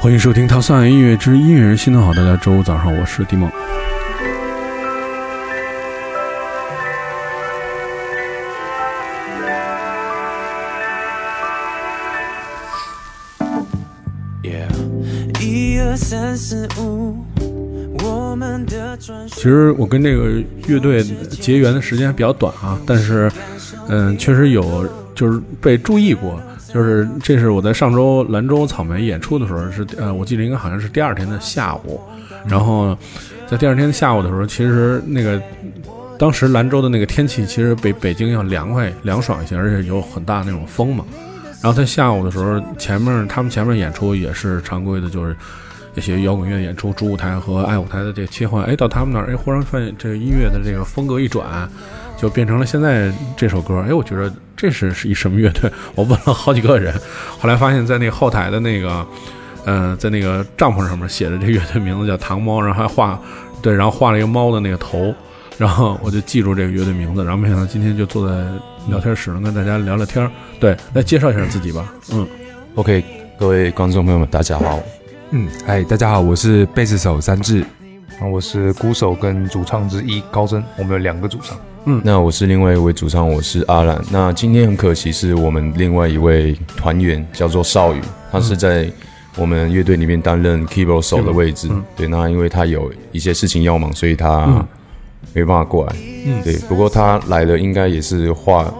欢迎收听《套算音乐之音乐人心头好》，大家周五早上，我是迪梦。其实我跟这个乐队结缘的时间比较短啊，但是，嗯，确实有就是被注意过。就是这是我在上周兰州草莓演出的时候，是呃，我记得应该好像是第二天的下午，然后在第二天下午的时候，其实那个当时兰州的那个天气其实比北京要凉快凉爽一些，而且有很大那种风嘛。然后在下午的时候，前面他们前面演出也是常规的，就是一些摇滚乐演出，主舞台和爱舞台的这个切换。哎，到他们那儿，哎，忽然发现这个音乐的这个风格一转，就变成了现在这首歌。哎，我觉得这是是一什么乐队？我问了好几个人，后来发现，在那个后台的那个，呃，在那个帐篷上面写的这乐队名字叫糖猫，然后还画，对，然后画了一个猫的那个头，然后我就记住这个乐队名字。然后没想到今天就坐在聊天室能跟大家聊聊天儿。对，来介绍一下自己吧。嗯 OK，各位观众朋友们，大家好。嗯，嗨，大家好，我是贝斯手三志。啊，我是鼓手跟主唱之一高真，我们有两个主唱。嗯那我是另外一位主唱，我是阿兰。那今天很可惜，是我们另外一位团员叫做少宇，他是在我们乐队里面担任 keyboard 手的位置。对，那因为他有一些事情要忙，所以他没办法过来。嗯，对。不过他来了，应该也是话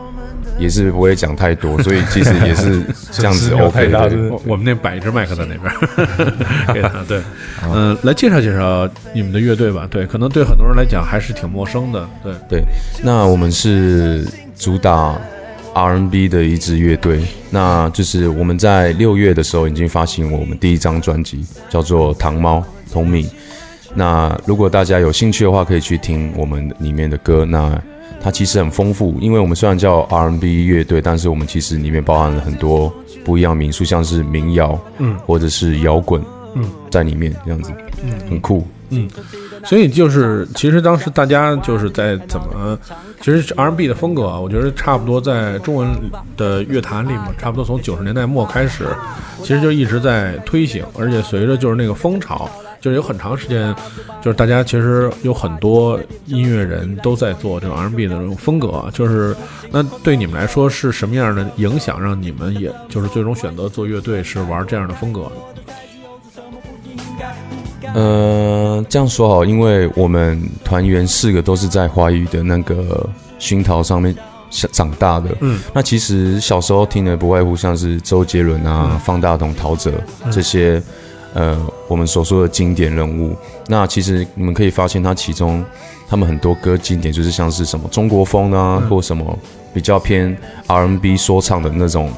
也是不会讲太多，所以其实也是 这样子 OK 的。对我我们那摆一只麦克在那边，给他对，嗯、来介绍介绍你们的乐队吧。对，可能对很多人来讲还是挺陌生的。对，对，那我们是主打 R&B 的一支乐队，那就是我们在六月的时候已经发行我们第一张专辑，叫做《糖猫》同名。那如果大家有兴趣的话，可以去听我们里面的歌。那它其实很丰富，因为我们虽然叫 R&B 乐队，但是我们其实里面包含了很多不一样的民宿，像是民谣，嗯，或者是摇滚，嗯，在里面这样子，嗯，很酷。所以就是，其实当时大家就是在怎么，其实 R&B 的风格啊，我觉得差不多在中文的乐坛里面，差不多从九十年代末开始，其实就一直在推行，而且随着就是那个风潮，就是有很长时间，就是大家其实有很多音乐人都在做这种 R&B 的这种风格，就是那对你们来说是什么样的影响，让你们也就是最终选择做乐队是玩这样的风格？呃，这样说好，因为我们团员四个都是在华语的那个熏陶上面长长大的。嗯，那其实小时候听的不外乎像是周杰伦啊、方大同、陶喆这些，呃，我们所说的经典人物。那其实你们可以发现，它其中他们很多歌经典就是像是什么中国风啊，或什么比较偏 R&B 说唱的那种，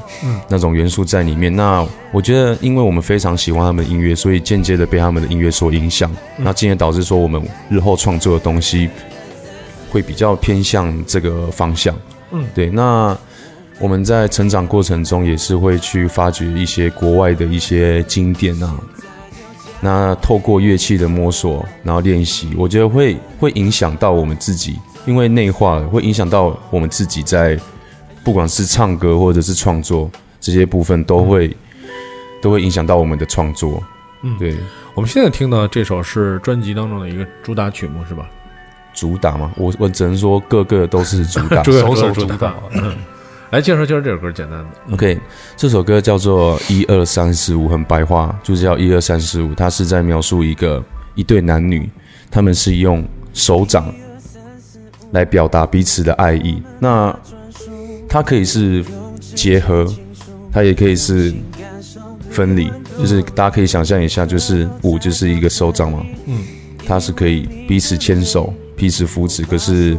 那种元素在里面。那我觉得，因为我们非常喜欢他们的音乐，所以间接的被他们的音乐所影响，那进而导致说我们日后创作的东西会比较偏向这个方向。嗯，对。那我们在成长过程中也是会去发掘一些国外的一些经典啊。那透过乐器的摸索，然后练习，我觉得会会影响到我们自己，因为内化了会影响到我们自己在不管是唱歌或者是创作这些部分，都会、都会影响到我们的创作。嗯对，我们现在听到这首是专辑当中的一个主打曲目，是吧？主打吗，我我只能说个个都是主打。首首首主主打嗯，来介绍介绍这首歌，简单的。OK，这首歌叫做《一二三四五》，很白话，就是叫一二三四五。它是在描述一个一对男女，他们是用手掌来表达彼此的爱意。那它可以是结合，它也可以是分离，就是大家可以想象一下，就是五就是一个手掌嘛，嗯，它是可以彼此牵手、彼此扶持，可是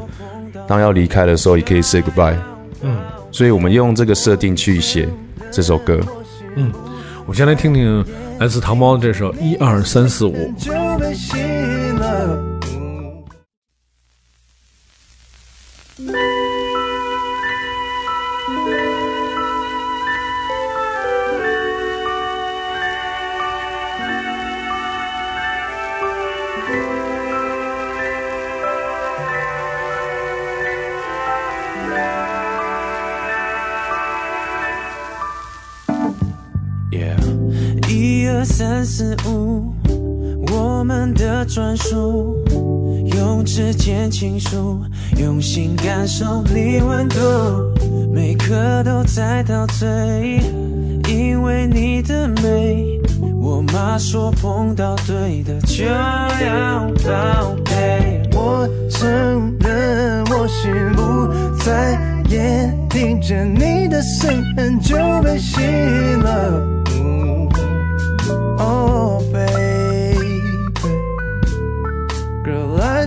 当要离开的时候，也可以 say goodbye。嗯，所以我们用这个设定去写这首歌。嗯我先来听听来自糖猫的这首《一二三四五》。三四五，我们的专属，用指尖倾诉，用心感受你温度，每刻都在陶醉，因为你的美。我妈说碰到对的就要宝贝，我承认我心不在眼，听见你的声音就被吸引了。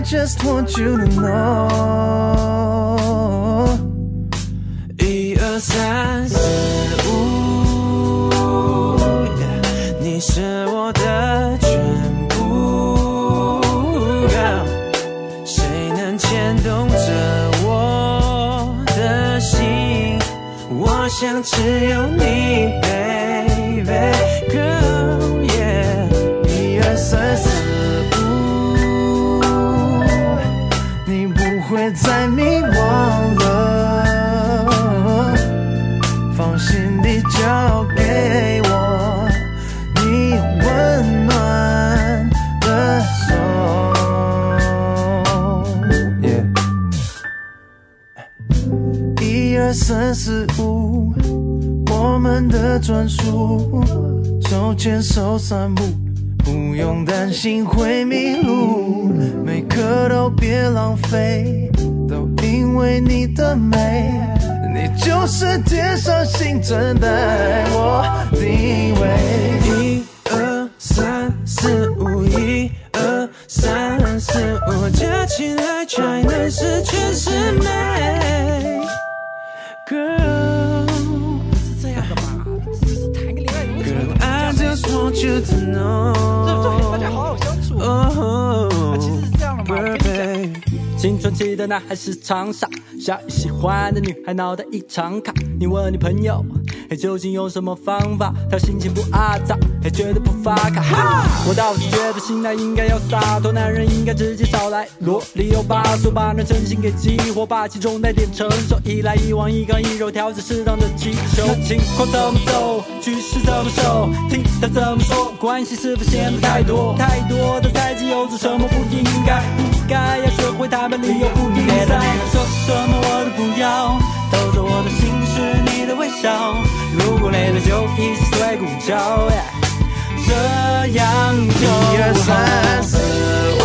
Just want you to know. 一二三四五，你是我的全部。谁能牵动着我的心？我想只有你专属，手牵手散步，不用担心会迷路，每刻都别浪费，都因为你的美，你就是天上星辰带我定位。一二三四五，一二三四五，加起来才能是全是美。To know。青春期的男孩时常傻，小雨喜欢的女孩脑袋异常卡。你问你朋友，嘿，究竟用什么方法？他心情不阿杂，嘿，绝对不发卡。哈！我倒是觉得心态应该要洒脱，男人应该直接少来啰里有把嗦，把那真心给激活，霸气中带点成熟，一来一往，一刚一柔，调整适当的气球。那情况怎么走？局势怎么守？听他怎么说？关系是否显得太多？太多的猜忌，又做什么不应学会他们理由不应该。说什么我都不要，偷走我的心是你的微笑。如果累了就一起睡午觉，这样就一二三好。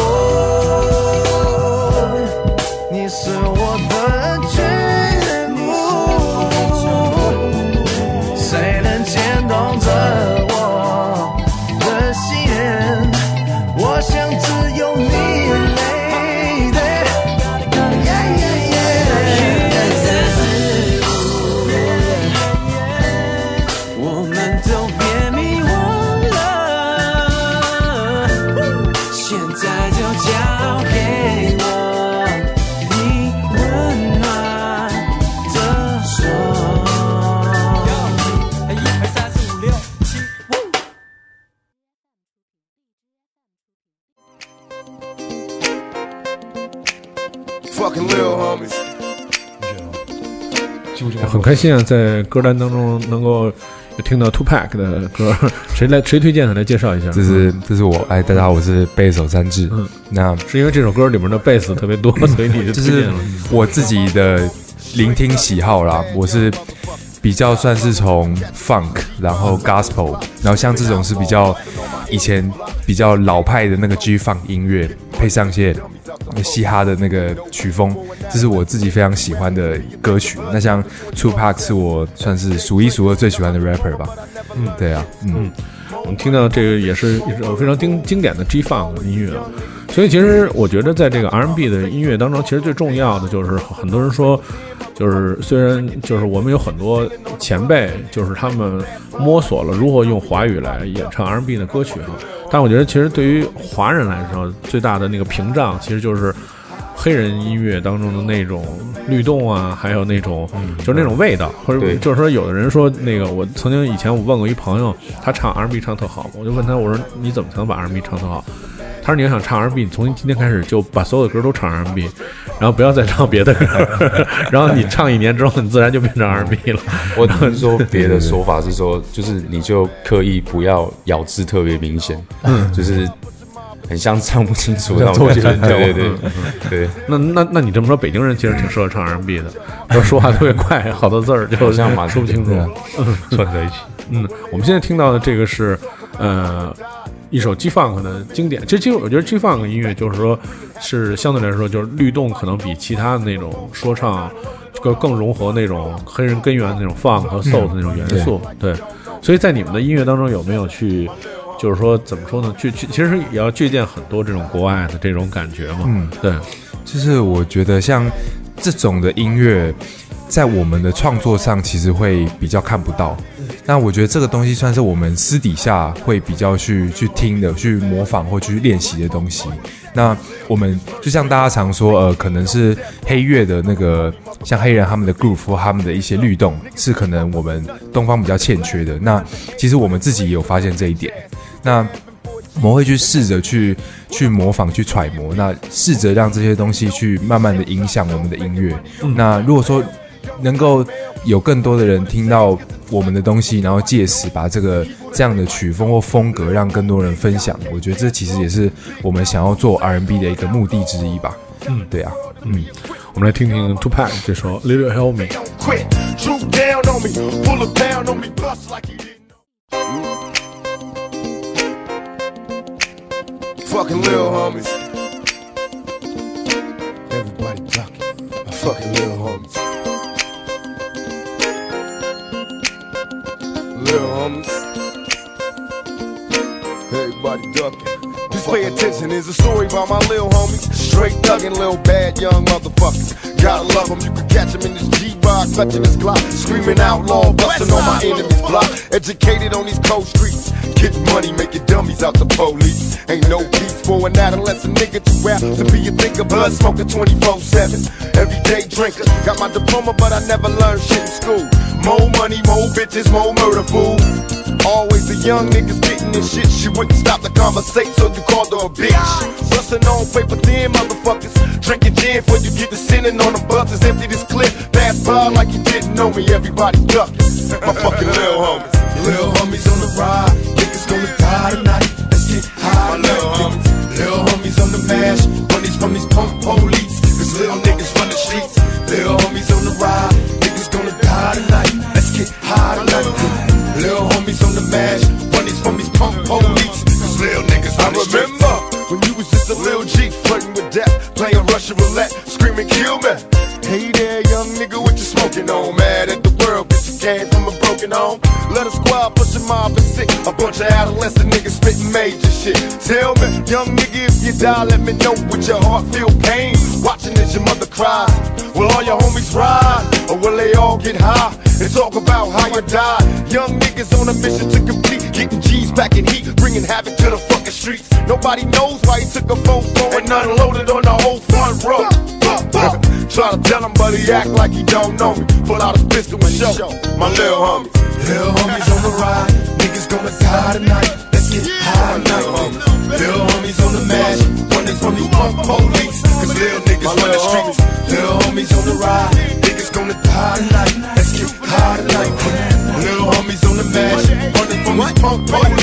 心啊，在歌单当中能够听到 Two Pack 的歌，谁来谁推荐的？来介绍一下。这是这是我，哎，大家好，我是贝手三智。嗯那是因为这首歌里面的贝斯特别多，所以你就就是推荐了。我自己的聆听喜好啦，我是比较算是从 funk，然后 gospel，然后像这种是比较以前比较老派的那个 G funk 音乐，配上一些嘻哈的那个曲风，这是我自己非常喜欢的歌曲。那像 Two Pack 是我算是数一数二最喜欢的 rapper 吧。嗯，对啊，嗯，我们听到这个也是一首非常经经典的 G Funk 音乐啊，所以其实我觉得在这个 R&B 的音乐当中，其实最重要的就是很多人说，就是虽然就是我们有很多前辈，就是他们摸索了如何用华语来演唱 R&B 的歌曲哈，但我觉得其实对于华人来说，最大的那个屏障其实就是。黑人音乐当中的那种律动啊，还有那种、就是那种味道，或者就是说，有的人说那个，我曾经以前我问过一朋友，他唱 R&B 唱特好，我就问他，我说你怎么才能把 R&B 唱特好？他说你要想唱 R&B，你从今天开始就把所有的歌都唱 R&B，然后不要再唱别的歌，然后你唱一年之后，你自然就变成 R&B 了。我不是说别的说法是说，就是你就刻意不要咬字特别明显，就是很像唱不清楚那种感觉。对对对 对，那那那你这么说，北京人其实挺适合唱 R&B 的，要说话特别快，好多字儿就像马说不清楚。串在一起。嗯，我们现在听到的这个是呃一首 G Funk 的经典。这其实我觉得 G Funk 音乐就是说是相对来说就是律动可能比其他的那种说唱更更融合那种黑人根源的那种 funk 和 soul 的那种元素。对，所以在你们的音乐当中有没有去就是说怎么说呢？去去其实也要借鉴很多这种国外的这种感觉嘛。嗯，对，就是我觉得像这种的音乐，在我们的创作上其实会比较看不到。那我觉得这个东西算是我们私底下会比较去去听的、去模仿或去练习的东西。那我们就像大家常说，呃，可能是黑乐的那个，像黑人他们的 groove 或他们的一些律动，是可能我们东方比较欠缺的。那其实我们自己也有发现这一点。那我们会去试着去去模仿、去揣摩，那试着让这些东西去慢慢的影响我们的音乐。那如果说能够有更多的人听到我们的东西，然后借此把这个这样的曲风或风格让更多人分享，我觉得这其实也是我们想要做 R&B 的一个目的之一吧。嗯，对啊，嗯，我们来听听 Tupac 这首 Little Help Me。quit. Droop down on me, pull a pound on me, bust like you didn't know. Fucking little homies. Everybody ducking. My fucking little homies. Little homies. Everybody ducking. Pay attention, there's a story about my little homie. Straight thuggin', little bad young motherfuckers. Gotta love him, you can catch him in this G-Rock, clutching his Glock, screaming outlaw, busting on my enemy's block. Educated on these cold streets, getting money, making dummies out the police. Ain't no peace for an adolescent nigga to rap, to be a thinker, blood smoker 24-7. Everyday drinker, got my diploma, but I never learned shit in school. More money, more bitches, more murder, fool. Always the young niggas getting this shit. She wouldn't stop the conversation, so you called her a bitch. Bustin' on paper thin motherfuckers. Drinking gin before you get to sinning on them buses. Empty this clip, pass by like you didn't know me. Everybody ducking. My fucking little homies. Little homies on the ride. Niggas gonna die tonight. Let's get high. My little homies. Little homies on the mash. Bunnies from these punk police. Cause little niggas run the streets. Little homies on the ride. Niggas gonna die tonight. Let's get high bunch of adolescent niggas spitting major shit. Tell me, young nigga, if you die, let me know with your heart feel pain. Watching as your mother cries. Will all your homies ride? Or will they all get high and talk about how you died? Young niggas on a mission to complete, getting G's back in heat, bringing havoc to the fucking streets. Nobody knows why he took a photo and unloaded on the whole front row. Try to tell him, but he act like he don't know me. Pull out his pistol and show my little homies. Little homies on the ride, niggas gonna die tonight. Let's get high tonight. Little homies on the mash, running from these punk police. Cause little niggas run the streets. Little homies on the ride, niggas gonna die tonight. Let's get high tonight. Little homies on the mash, running from these punk police.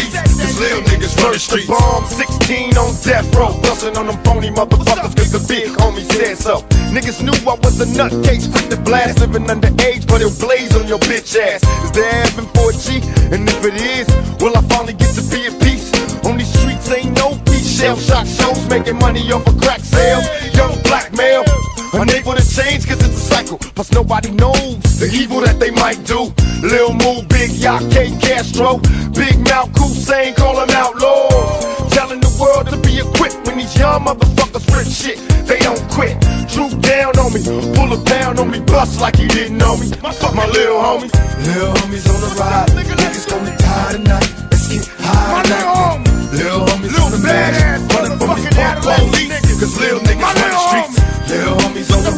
The streets. Bomb 16 on death row, busting on them phony motherfuckers cause the big homie said so. Niggas knew I was a nutcase, quick to blast, living underage, but it'll blaze on your bitch ass. Is there heaven for a G? And if it is, will I finally get to be at peace? On these streets ain't no peace. Shell shock shows, making money off of crack sales. Young black male, unable to change cause it's a cycle. Plus nobody knows the evil that they might do. Lil Moo, Big K Castro, Big Mouth, Hussein, call them outlaws. Telling the world to be equipped when these young motherfuckers rip shit. They don't quit. Droop down on me, pull a pound on me, bust like he didn't know me. My, Fuck my little homies. Little homies on the ride, niggas gonna die tonight. Let's get high tonight. Little homies on the mash, running from these punk police. Cause little niggas run the streets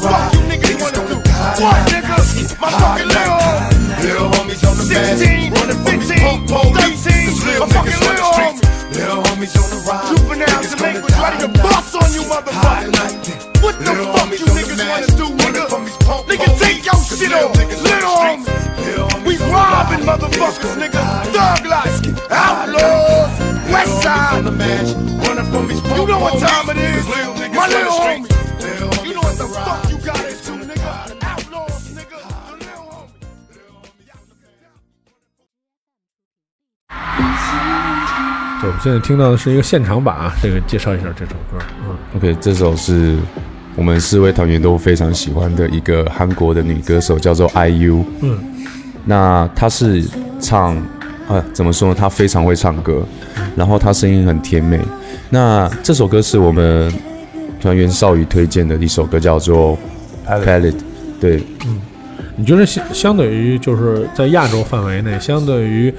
fuck you niggas wanna do? What, nigga? My fucking little. Little homies on the 16, 15, 13. I'm fucking little homies. Little homies on the ride. Juveniles and delinquents ready to bust on you, motherfucker. What the fuck you niggas wanna do, nigga? Nigga, take your shit off. Little homies. We robbing motherfuckers, nigga. Thug life. Outlaws. West side. You know what time it is. My little homies. 我们现在听到的是一个现场版啊，这个介绍一下这首歌。嗯，OK，这首是我们四位团员都非常喜欢的一个韩国的女歌手，叫做 IU。嗯，那她是唱，呃，怎么说呢？她非常会唱歌，然后她声音很甜美。那这首歌是我们团员少宇推荐的一首歌，叫做《Palette》。对，嗯你觉得相相对于就是在亚洲范围内，相对于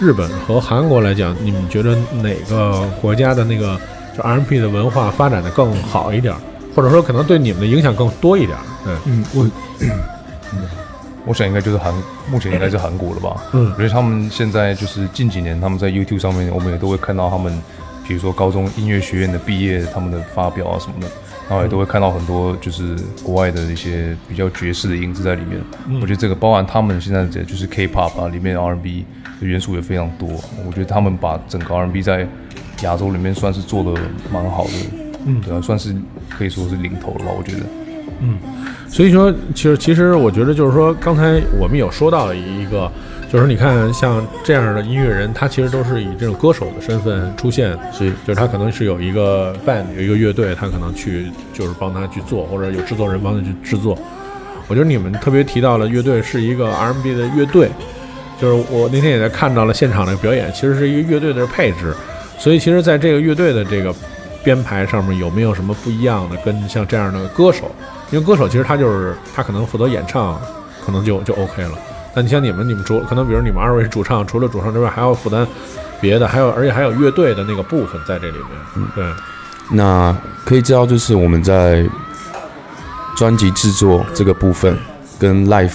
日本和韩国来讲，你们觉得哪个国家的那个就 R&B 的文化发展的更好一点儿，或者说可能对你们的影响更多一点？嗯，我 我想应该就是韩，目前应该是韩国了吧？嗯。因为他们现在就是近几年他们在 YouTube 上面，我们也都会看到他们，比如说高中音乐学院的毕业他们的发表啊什么的，然后也都会看到很多就是国外的一些比较爵士的音质在里面。我觉得这个包含他们现在的就是 K-pop 啊，里面 R&B 的元素也非常多。我觉得他们把整个 R&B 在亚洲里面算是做的蛮好的，嗯对啊，算是可以说是领头了吧？我觉得。嗯所以说，其实其实我觉得就是说，刚才我们有说到了一个，就是你看像这样的音乐人，他其实都是以这种歌手的身份出现，是就是他可能是有一个 band 有一个乐队，他可能去就是帮他去做，或者有制作人帮他去制作。我觉得你们特别提到了乐队是一个 R&B 的乐队，就是我那天也在看到了现场的表演，其实是一个乐队的配置，所以其实在这个乐队的这个编排上面有没有什么不一样的？跟像这样的歌手，因为歌手其实他就是他可能负责演唱，可能就就 OK 了。但你像你们，你们主可能比如你们二位主唱，除了主唱之外，还要负担别的，还有而且还有乐队的那个部分在这里面。对，那可以知道，就是我们在专辑制作这个部分跟 live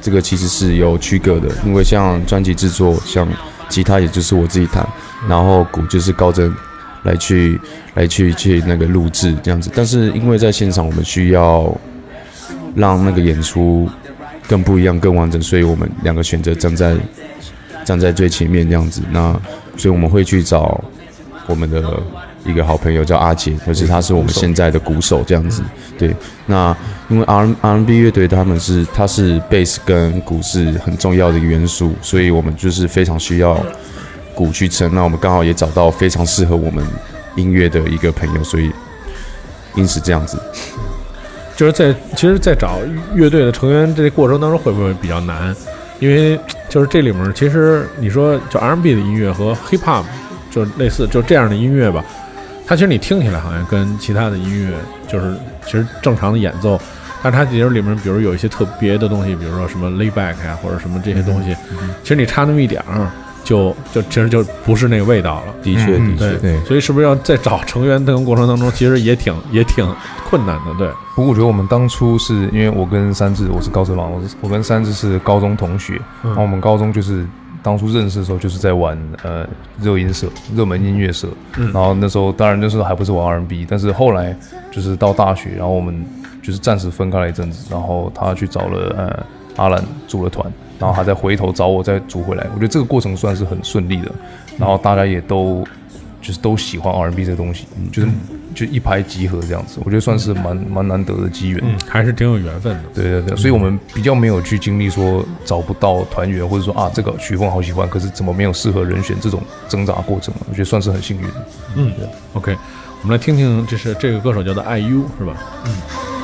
这个其实是有区隔的，因为像专辑制作，像吉他也就是我自己弹，然后鼓就是高真来去来去去那个录制这样子。但是因为在现场我们需要让那个演出更不一样、更完整，所以我们两个选择站在站在最前面这样子。那所以我们会去找我们的一个好朋友叫阿杰，就是他是我们现在的鼓手这样子。对，那因为 R R N B 乐队他们是他是贝斯跟鼓是很重要的一个元素，所以我们就是非常需要鼓去撑。那我们刚好也找到非常适合我们音乐的一个朋友，所以因此这样子。就是在其实，在找乐队的成员这过程当中，会不会比较难？因为就是这里面，其实你说就 R&B 的音乐和 Hip Hop，就是类似就这样的音乐吧，它其实你听起来好像跟其他的音乐就是其实正常的演奏，但是它其实里面比如有一些特别的东西，比如说什么 layback 呀、或者什么这些东西，其实你差那么一点儿，就就其实就不是那个味道了。的确，嗯的确，对，所以是不是要在找成员这个过程当中，其实也挺也挺困难的？对，不过我觉得我们当初是因为我跟三志，我是高哲郎，我是我跟三志是高中同学，然后我们高中就是当初认识的时候就是在玩呃热音社、热门音乐社，然后那时候当然那时候还不是玩 R&B，但是后来就是到大学，然后我们就是暂时分开了一阵子，然后他去找了呃阿兰组了团，然后他再回头找我再组回来，我觉得这个过程算是很顺利的，然后大家也都就是都喜欢 R&B 这个东西，就是就一拍即合这样子，我觉得算是蛮蛮难得的机缘。嗯，还是挺有缘分的。对对对，所以我们比较没有去经历说找不到团员，或者说啊这个曲风好喜欢，可是怎么没有适合人选这种挣扎过程，我觉得算是很幸运的。嗯，OK，我们来听听，这是这个歌手叫做 IU 是吧？하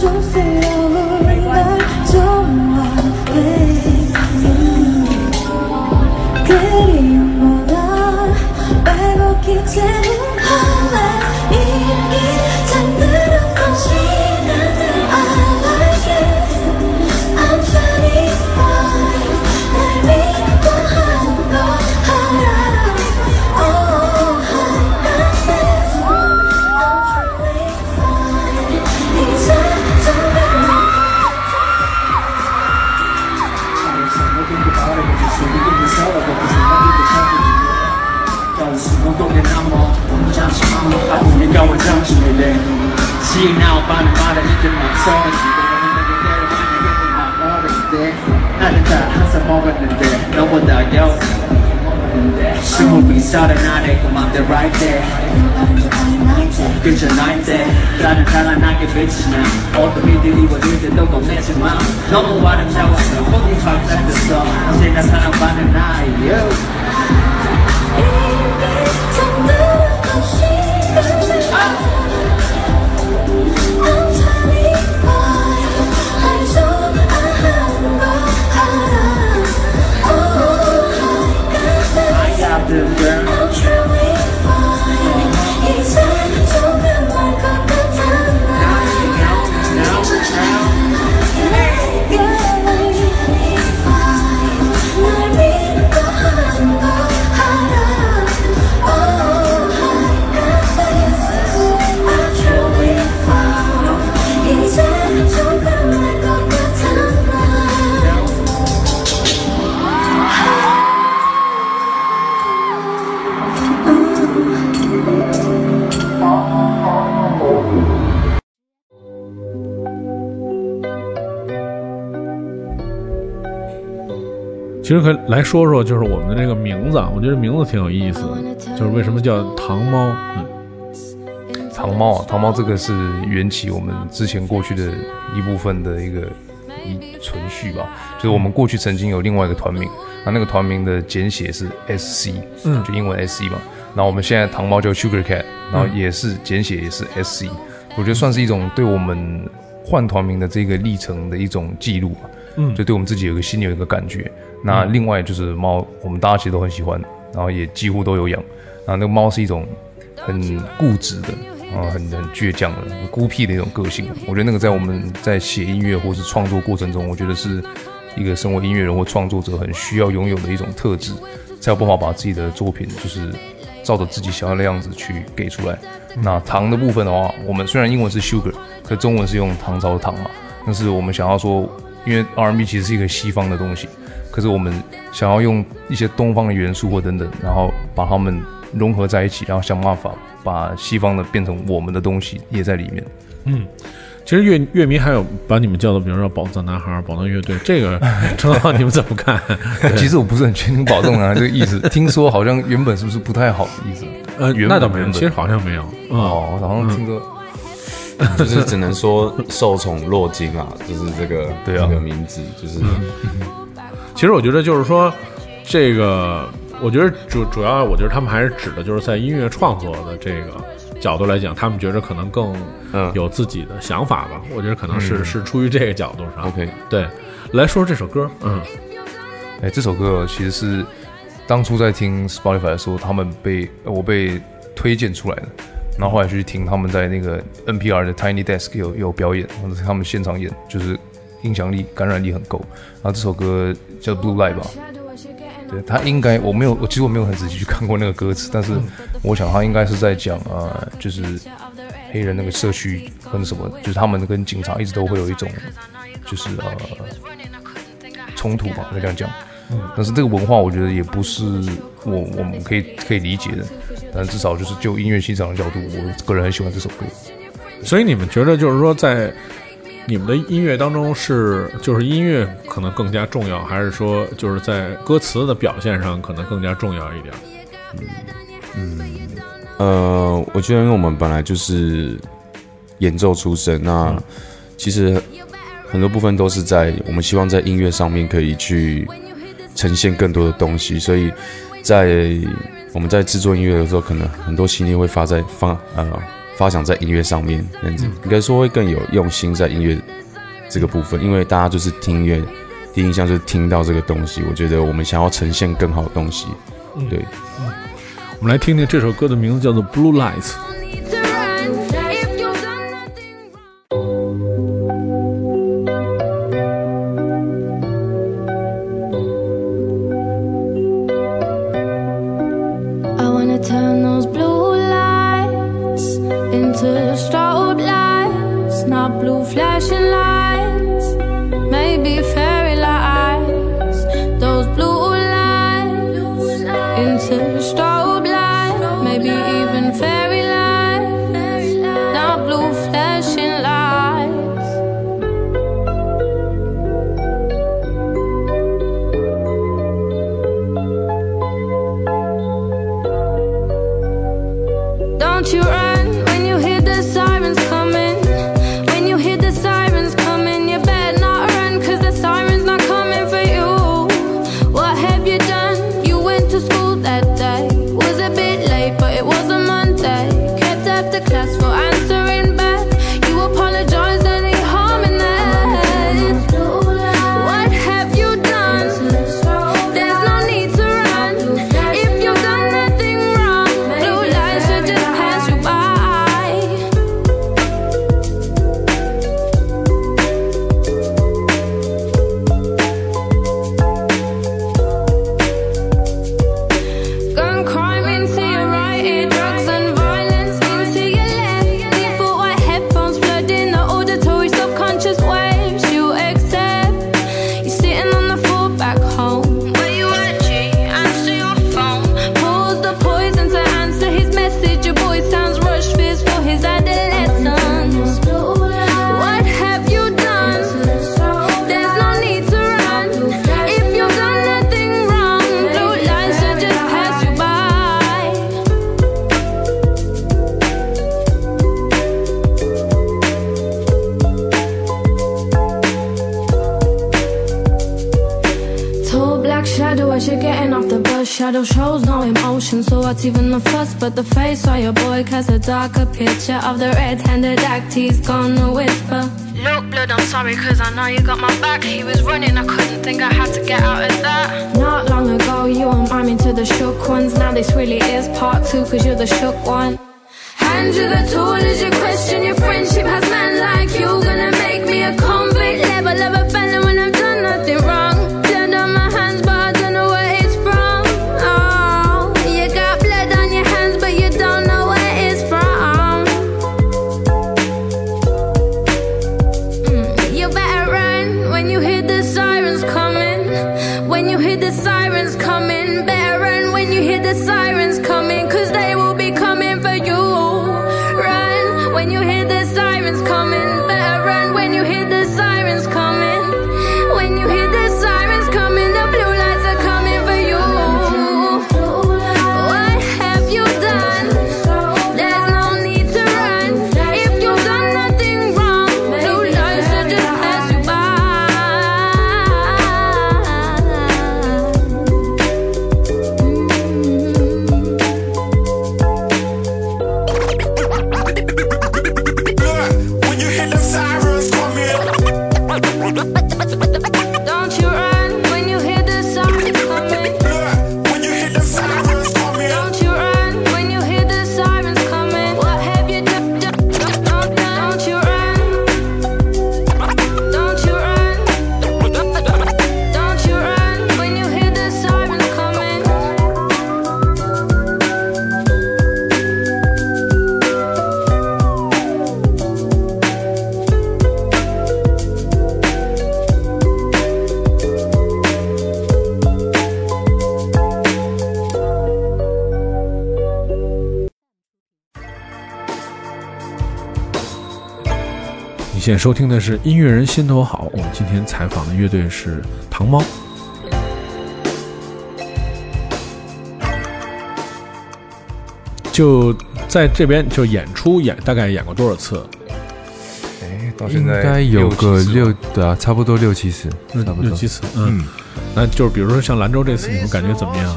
Yo será 来说说，就是我们的这个名字啊，我觉得名字挺有意思的，就是为什么叫糖猫？嗯，糖猫啊，糖猫这个是缘起我们之前过去的一部分的一个一存续吧，就是我们过去曾经有另外一个团名，那那个团名的简写是 SC，嗯。就英文 SC 嘛，然后我们现在糖猫叫 Sugar Cat，然后也是简写也是 SC，我觉得算是一种对我们换团名的这个历程的一种记录吧，嗯就对我们自己有个心里有一个感觉。那另外就是猫，我们大家其实都很喜欢，然后也几乎都有养。那那个猫是一种很固执的，啊，很很倔强的、很孤僻的一种个性。我觉得那个在我们在写音乐或是创作过程中，我觉得是一个身为音乐人或创作者很需要拥有的一种特质，才有办法把自己的作品就是照着自己想要的样子去给出来。那糖的部分的话，我们虽然英文是 sugar，可中文是用唐朝的糖嘛，但是我们想要说，因为 R&B 其实是一个西方的东西，可是我们想要用一些东方的元素或等等，然后把它们融合在一起，然后想办法把西方的变成我们的东西也在里面。嗯，其实乐乐迷还有把你们叫做，比如说宝藏男孩、宝藏乐队，这个 称号你们怎么看？其实我不是很确定“宝藏男孩”这个意思，听说好像原本是不是不太好的意思？呃，原那倒没有，其实好像没有。嗯，哦，好像听说就是只能说受宠若惊啊，就是这个对啊这个名字，就是其实我觉得就是说，这个我觉得主主要，我觉得他们还是指的就是在音乐创作的这个角度来讲，他们觉得可能更嗯有自己的想法吧。我觉得可能是、嗯是出于这个角度上。OK。对，来说说这首歌，嗯哎，这首歌其实是当初在听 Spotify 的时候，他们被我被推荐出来的，然后后来去听他们在那个 NPR 的 Tiny Desk 有有表演，或者是他们现场演，就是影响力、感染力很够。然后这首歌叫 Blue Light 吧，对他应该我没有，我其实我没有很仔细去看过那个歌词，但是我想他应该是在讲呃，就是黑人那个社区跟什么，就是他们跟警察一直都会有一种就是呃冲突吧，可以这样讲。但是这个文化我觉得也不是我我们可以可以理解的，但至少就是就音乐欣赏的角度，我个人很喜欢这首歌。所以你们觉得就是说在你们的音乐当中是就是音乐可能更加重要，还是说就是在歌词的表现上可能更加重要一点？嗯呃，我觉得因为我们本来就是演奏出身，那其实很多部分都是在我们希望在音乐上面可以去呈现更多的东西，所以在我们在制作音乐的时候，可能很多心力会发在发呃发想在音乐上面，这样子。应该说会更有用心在音乐这个部分，因为大家就是听音乐第一印象就是听到这个东西，我觉得我们想要呈现更好的东西，对。我们来听听这首歌的名字叫做《Blue Lights》。You were miming to the shook ones. Now this really is part two, cause you're the shook one. Hand you the tool as you question your friendship. Has man like you gonna make me a convict? Level of a 现在收听的是音乐人心头好，我们今天采访的乐队是糖猫。就在这边就演出演大概演过多少次？哎，到现应该有个六对啊，差不多六七次，差不多六七次。嗯，那就是比如说像兰州这次，你们感觉怎么样？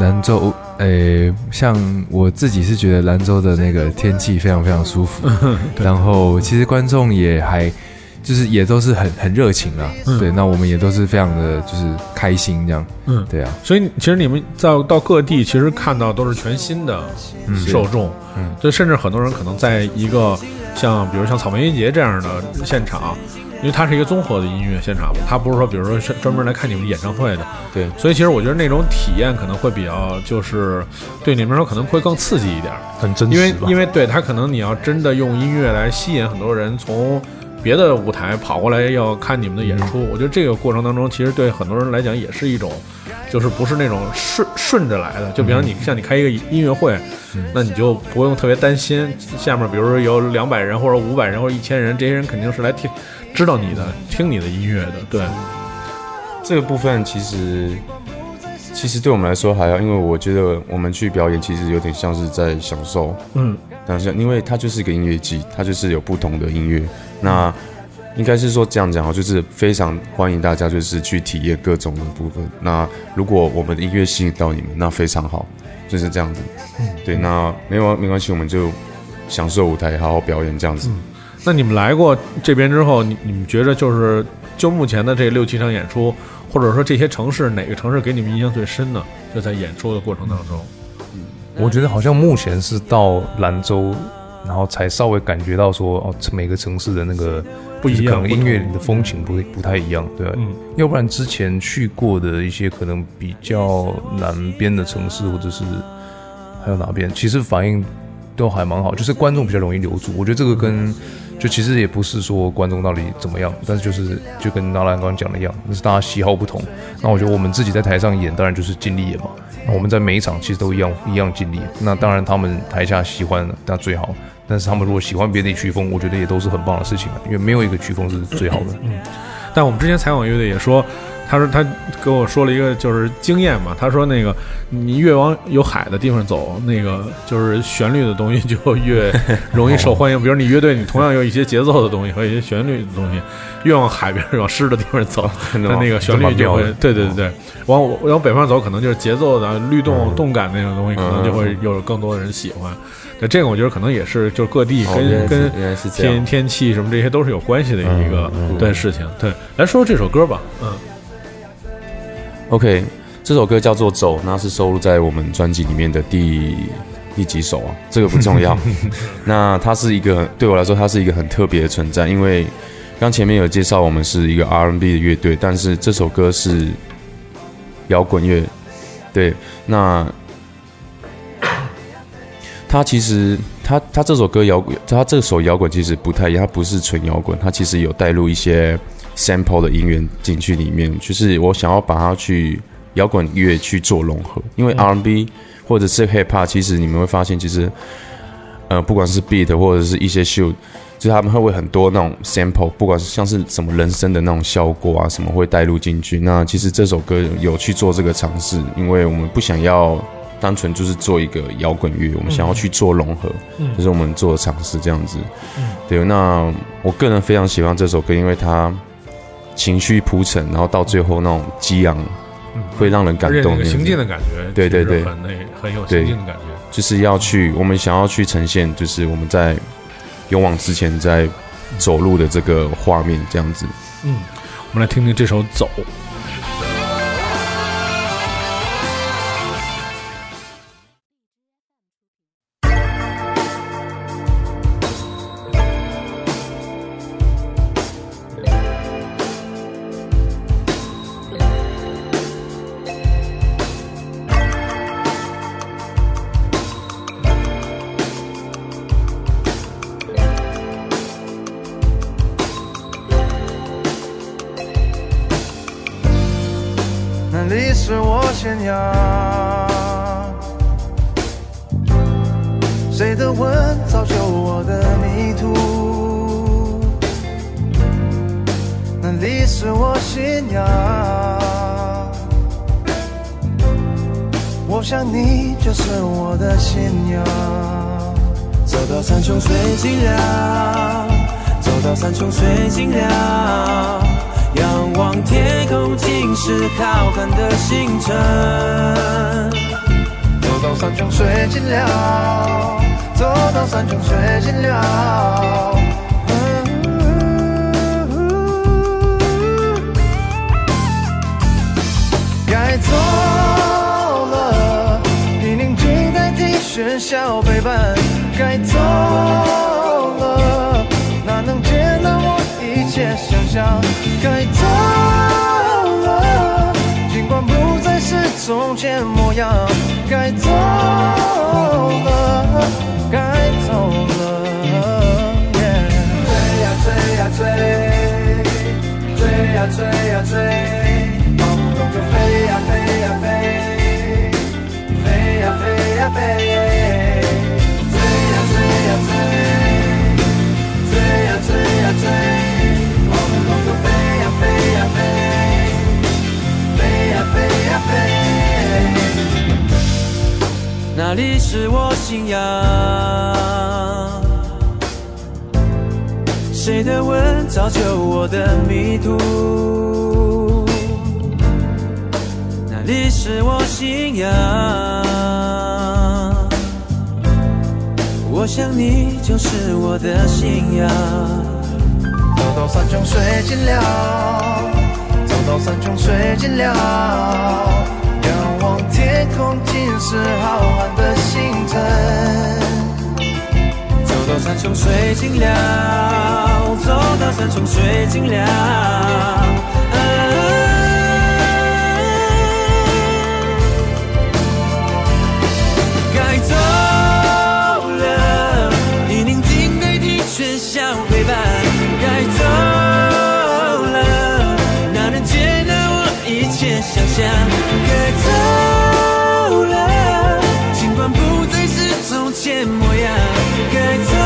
兰州诶、像我自己是觉得兰州的那个天气非常非常舒服，然后其实观众也还就是也都是很很热情啊，嗯。对，那我们也都是非常的就是开心这样，嗯，对啊，所以其实你们到到各地，其实看到都是全新的受众，嗯，就甚至很多人可能在一个像比如像草莓音乐节这样的现场，因为它是一个综合的音乐现场嘛，它不是说比如说专门来看你们演唱会的，对，所以其实我觉得那种体验可能会比较就是对你们来说可能会更刺激一点，很真因为？因为对他可能你要真的用音乐来吸引很多人从别的舞台跑过来要看你们的演出，我觉得这个过程当中其实对很多人来讲也是一种，就是不是那种顺顺着来的。就比方你像你开一个音乐会，那你就不用特别担心下面比如说有两百人或者五百人或者一千人，这些人肯定是来听知道你的听你的音乐的，对，这个部分其实其实对我们来说还要，因为我觉得我们去表演其实有点像是在享受嗯但是，因为它就是一个音乐季，它就是有不同的音乐。那应该是说这样讲哦，就是非常欢迎大家就是去体验各种的部分。那如果我们的音乐吸引到你们，那非常好，就是这样子。对，那没有没关系，我们就享受舞台，好好表演这样子。那你们来过这边之后，你你们觉得就是就目前的这六七场演出，或者说这些城市哪个城市给你们印象最深呢？就在演出的过程当中，我觉得好像目前是到兰州，然后才稍微感觉到说，哦，这每个城市的那个不一样就是可能音乐里的风情不不太一样，对吧？嗯要不然之前去过的一些可能比较南边的城市，或者是还有哪边，其实反应都还蛮好，就是观众比较容易留住。我觉得这个跟就其实也不是说观众到底怎么样，但是就是就跟纳兰刚讲的一样，那是大家喜好不同。那我觉得我们自己在台上演，当然就是尽力演嘛。那我们在每一场其实都一样一样尽力。那当然他们台下喜欢那最好，但是他们如果喜欢别的曲风，我觉得也都是很棒的事情，因为没有一个曲风是最好的。嗯但我们之前采访乐队也说，他说他跟我说了一个就是经验嘛，他说那个你越往有海的地方走，那个就是旋律的东西就越容易受欢迎。比如你乐队，你同样有一些节奏的东西和一些旋律的东西，越往海边往湿的地方走，它那个旋律就会对对对对，往往北方走，可能就是节奏的律动、动感那种东西，可能就会有更多的人喜欢。那，这个我觉得可能也是就是各地跟、跟天天气什么这些都是有关系的一个、对事情。对，来说说这首歌吧，嗯。OK，这首歌叫做《走》，那是收录在我们专辑里面的第第几首啊？这个不重要。那它是一个对我来说，它是一个很特别的存在，因为刚前面有介绍我们是一个 R&B 的乐队，但是这首歌是摇滚乐。对，那它其实它它这首歌摇滚，它这首摇滚其实不太一样，它不是纯摇滚，它其实有带入一些 sample 的音源进去里面，就是我想要把它去摇滚乐去做融合，因为 R&B 或者是 hip hop，其实你们会发现，其实呃不管是 beat 或者是一些 shoot，就是他们会会很多那种 sample，不管是像是什么人声的那种效果啊，什么会带入进去。那其实这首歌有去做这个尝试，因为我们不想要单纯就是做一个摇滚乐，我们想要去做融合，嗯就是我们做的尝试这样子。对，那我个人非常喜欢这首歌，因为它情绪铺陈，然后到最后那种激昂，会让人感动。那个行进的感觉，对对对很那很有对行进的感觉。就是要去，我们想要去呈现，就是我们在勇往直前在走路的这个画面，这样子。嗯，我们来听听这首《走》。该走了，尽管不再是从前模样。该走了，该走了。yeah 追呀追呀追，追呀追呀追，跑不动就飞呀飞呀飞，飞呀飞呀飞。追呀追呀追，追呀追呀追，那里是我信仰。谁的吻造就我的迷途？哪里是我信仰。我想你就是我的信仰。走到山穷水尽了，走到山穷水尽了，天空尽是浩瀚的星辰。走到山穷水尽了，走到山穷水尽了。该走了，以宁静代替喧嚣陪伴。该走了，哪能见到我一切想象？些模样。该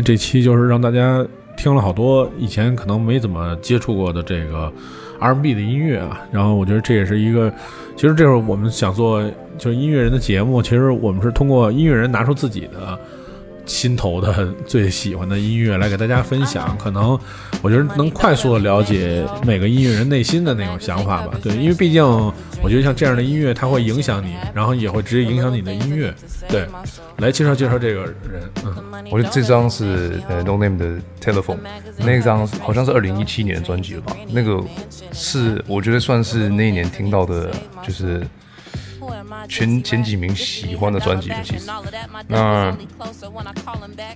这期就是让大家听了好多以前可能没怎么接触过的这个 R&B 的音乐啊，然后我觉得这也是一个，其实这会儿我们想做就是音乐人的节目，其实我们是通过音乐人拿出自己的心头的最喜欢的音乐来给大家分享，可能我觉得能快速的了解每个音乐人内心的那种想法吧。对，因为毕竟我觉得像这样的音乐，它会影响你，然后也会直接影响你的音乐。对，来介绍介绍这个人，嗯。我觉得这张是呃 No Name 的 Telephone，那张好像是二零一七年的专辑了吧？那个是我觉得算是那一年听到的，就是前前几名喜欢的专辑了。其实，那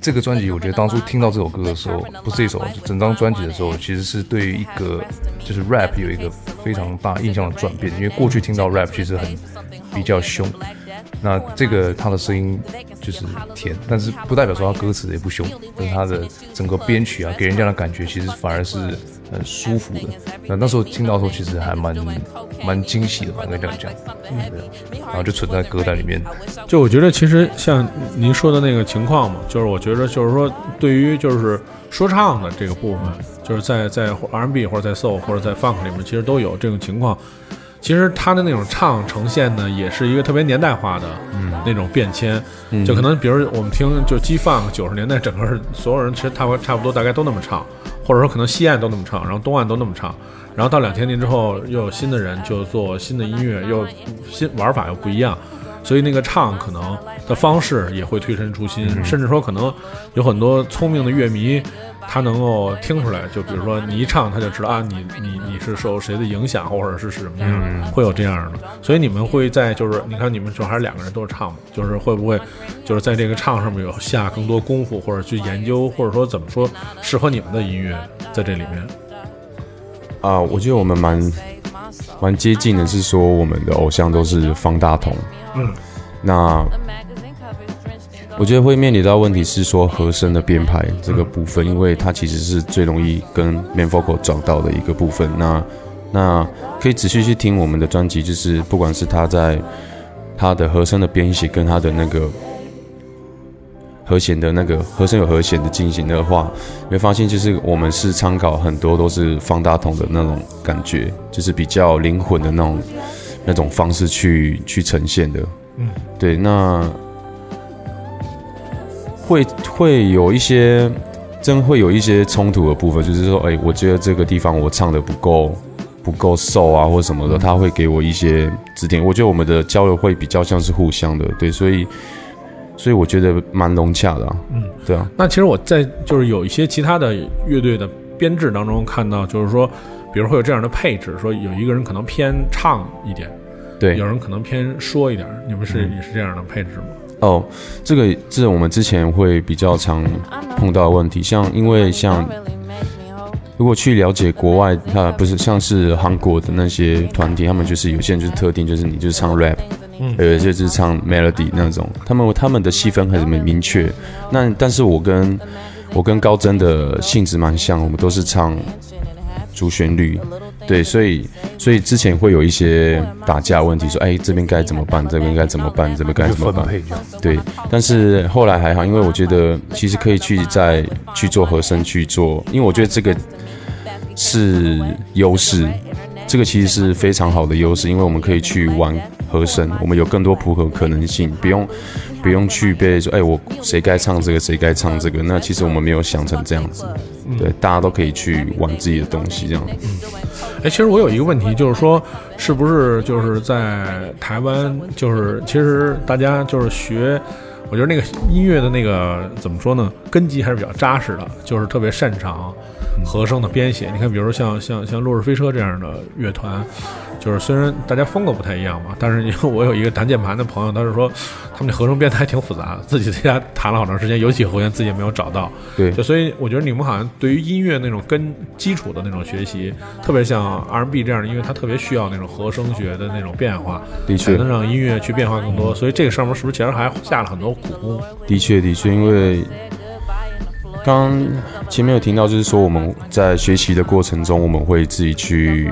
这个专辑我觉得当初听到这首歌的时候，不是这首，整张专辑的时候，其实是对于一个就是 rap 有一个非常大印象的转变，因为过去听到 rap 其实很比较凶。那这个他的声音就是甜，但是不代表说他歌词也不凶，就是他的整个编曲啊，给人家的感觉其实反而是很舒服的。那那时候听到的时候，其实还蛮蛮惊喜的吧，应该这样讲。嗯，然后就存在歌单里面。就我觉得，其实像您说的那个情况嘛，就是我觉得就是说，对于就是说唱的这个部分，就是在在 R&B 或者在 Soul 或者在 Funk 里面，其实都有这种情况。其实他的那种唱呈现呢，也是一个特别年代化的那种变迁。就可能比如我们听就 G Funk 九十年代，整个所有人其实差不差不多大概都那么唱，或者说可能西岸都那么唱，然后东岸都那么唱。然后到两千年之后，又有新的人就做新的音乐，又新玩法又不一样。所以那个唱可能的方式也会推陈出新，甚至说可能有很多聪明的乐迷，他能够听出来，就比如说你一唱，他就知道啊，你你你是受谁的影响，或者是是什么样，会有这样的。所以你们会在就是你看你们就还是两个人都是唱嘛，就是会不会就是在这个唱上面有下更多功夫，或者去研究，或者说怎么说适合你们的音乐在这里面？啊，我觉得我们蛮蛮接近的，是说我们的偶像都是方大同。嗯，那我觉得会面临到问题是说和声的编排这个部分，因为它其实是最容易跟 main vocal 撞到的一个部分。那那可以仔细去听我们的专辑，就是不管是他在他的和声的编写跟他的那个和弦的那个和声有和弦的进行的话，你会发现就是我们是参考很多都是方大同的那种感觉，就是比较灵魂的那种那种方式去去呈现的。嗯，对，那会会有一些真会有一些冲突的部分，就是说，哎、我觉得这个地方我唱的不够不够瘦啊，或什么的，他会给我一些指点。我觉得我们的交流会比较像是互相的，对，所以所以我觉得蛮融洽的、啊，嗯，对啊，那其实我在就是有一些其他的乐队的编制当中看到，就是说，比如会有这样的配置，说有一个人可能偏唱一点，对。有人可能偏说一点，你们是、嗯。也是这样的配置吗？哦，这个这是我们之前会比较常碰到的问题，像因为像如果去了解国外，它不是像是韩国的那些团体，他们就是有些人就是特定，就是你就是唱 rap，嗯。有些就是唱 melody 那种，他们他们的戏分很明明确。那但是我跟我跟高真的性质蛮像，我们都是唱主旋律，对，所以所以之前会有一些打架问题，说哎这边该怎么办，这边该怎么办，这边该怎么办。对，但是后来还好，因为我觉得其实可以去再去做和声去做，因为我觉得这个是优势，这个其实是非常好的优势，因为我们可以去玩和声，我们有更多谱合可能性，不用不用去被说，哎，我谁该唱这个，谁该唱这个，那其实我们没有想成这样子，对，大家都可以去玩自己的东西，这样。哎，其实我有一个问题，就是说，是不是就是在台湾，就是其实大家就是学，我觉得那个音乐的那个怎么说呢，根基还是比较扎实的，就是特别擅长和声的编写。你看，比如像像像落日飞车这样的乐团，就是虽然大家风格不太一样嘛，但是因为我有一个弹键盘的朋友，他是说他们这和声编的还挺复杂的，自己在家弹了好长时间，有几个和弦自己也没有找到。对就所以我觉得你们好像对于音乐那种根基础的那种学习，特别像 R&B 这样的因为，它特别需要那种和声学的那种变化，的确才能让音乐去变化更多。所以这个上面是不是其实还下了很多苦功？的确，的确，因为刚刚前面有听到，就是说我们在学习的过程中，我们会自己去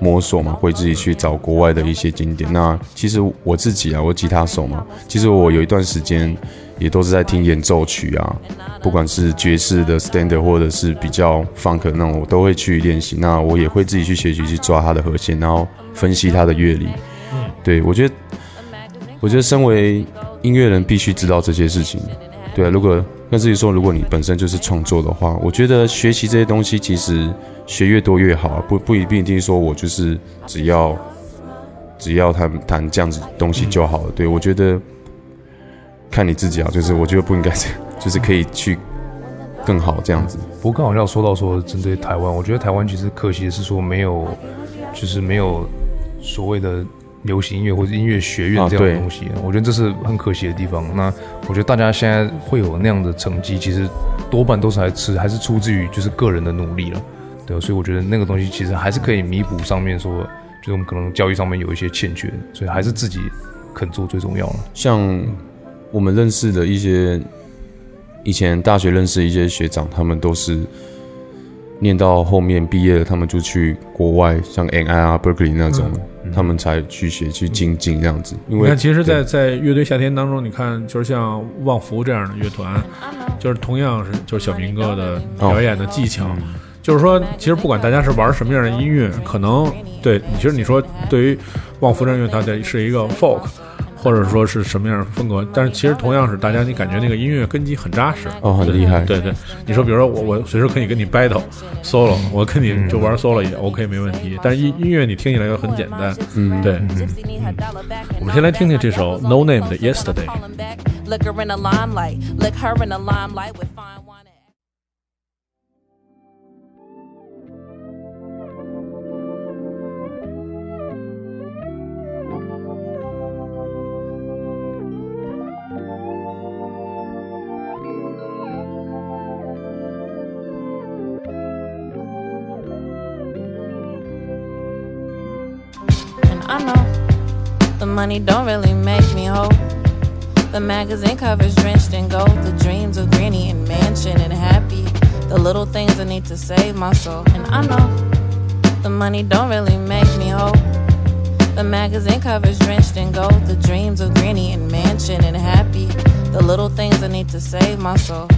摸索嘛，会自己去找国外的一些经典。那其实我自己啊，我吉他手嘛，其实我有一段时间也都是在听演奏曲啊，不管是爵士的 standard 或者是比较 funk 那种，我都会去练习。那我也会自己去学习去抓它的和弦，然后分析它的乐理。对我觉得，我觉得身为音乐人必须知道这些事情。对啊，如果那至于说，如果你本身就是创作的话，我觉得学习这些东西其实学越多越好，不不一定一定说我就是只要只要弹弹这样子东西就好了。对我觉得看你自己啊，就是我觉得不应该这样，就是可以去更好这样子。不过刚好要说到说针对台湾，我觉得台湾其实可惜的是说没有，就是没有所谓的流行音乐或者音乐学院这样的东西。我觉得这是很可惜的地方。那我觉得大家现在会有那样的成绩，其实多半都是还是还是出自于就是个人的努力了。对啊，所以我觉得那个东西其实还是可以弥补上面说，就是我们可能教育上面有一些欠缺，所以还是自己肯做最重要了。像我们认识的一些以前大学认识的一些学长，他们都是念到后面毕业了，他们就去国外，像 NI 啊、Berkeley 那种，他们才去学去精进这样子。因为你看，其实在，对在乐队夏天当中，你看，就是像旺福这样的乐团，就是同样是就是小明哥的表演的技巧，就是说，其实不管大家是玩什么样的音乐，可能对，其实你说对于旺福这样乐团，它是一个 folk。或者说是什么样的风格，但是其实同样是大家，你感觉那个音乐根基很扎实。哦很厉害。对对，你说比如说我我随时可以跟你 battle solo，我跟你就玩 solo 也 OK 没问题，但是音音乐你听起来又很简单，嗯。对，我们先来听听这首 No Name 的 Yesterday。Money don't really make me whole. The magazine covers drenched in gold. The dreams of granny and mansion and happy. The little things I need to save my soul. And I know the money don't really make me whole. The magazine covers drenched in gold. The dreams of granny and mansion and happy. The little things I need to save my soul.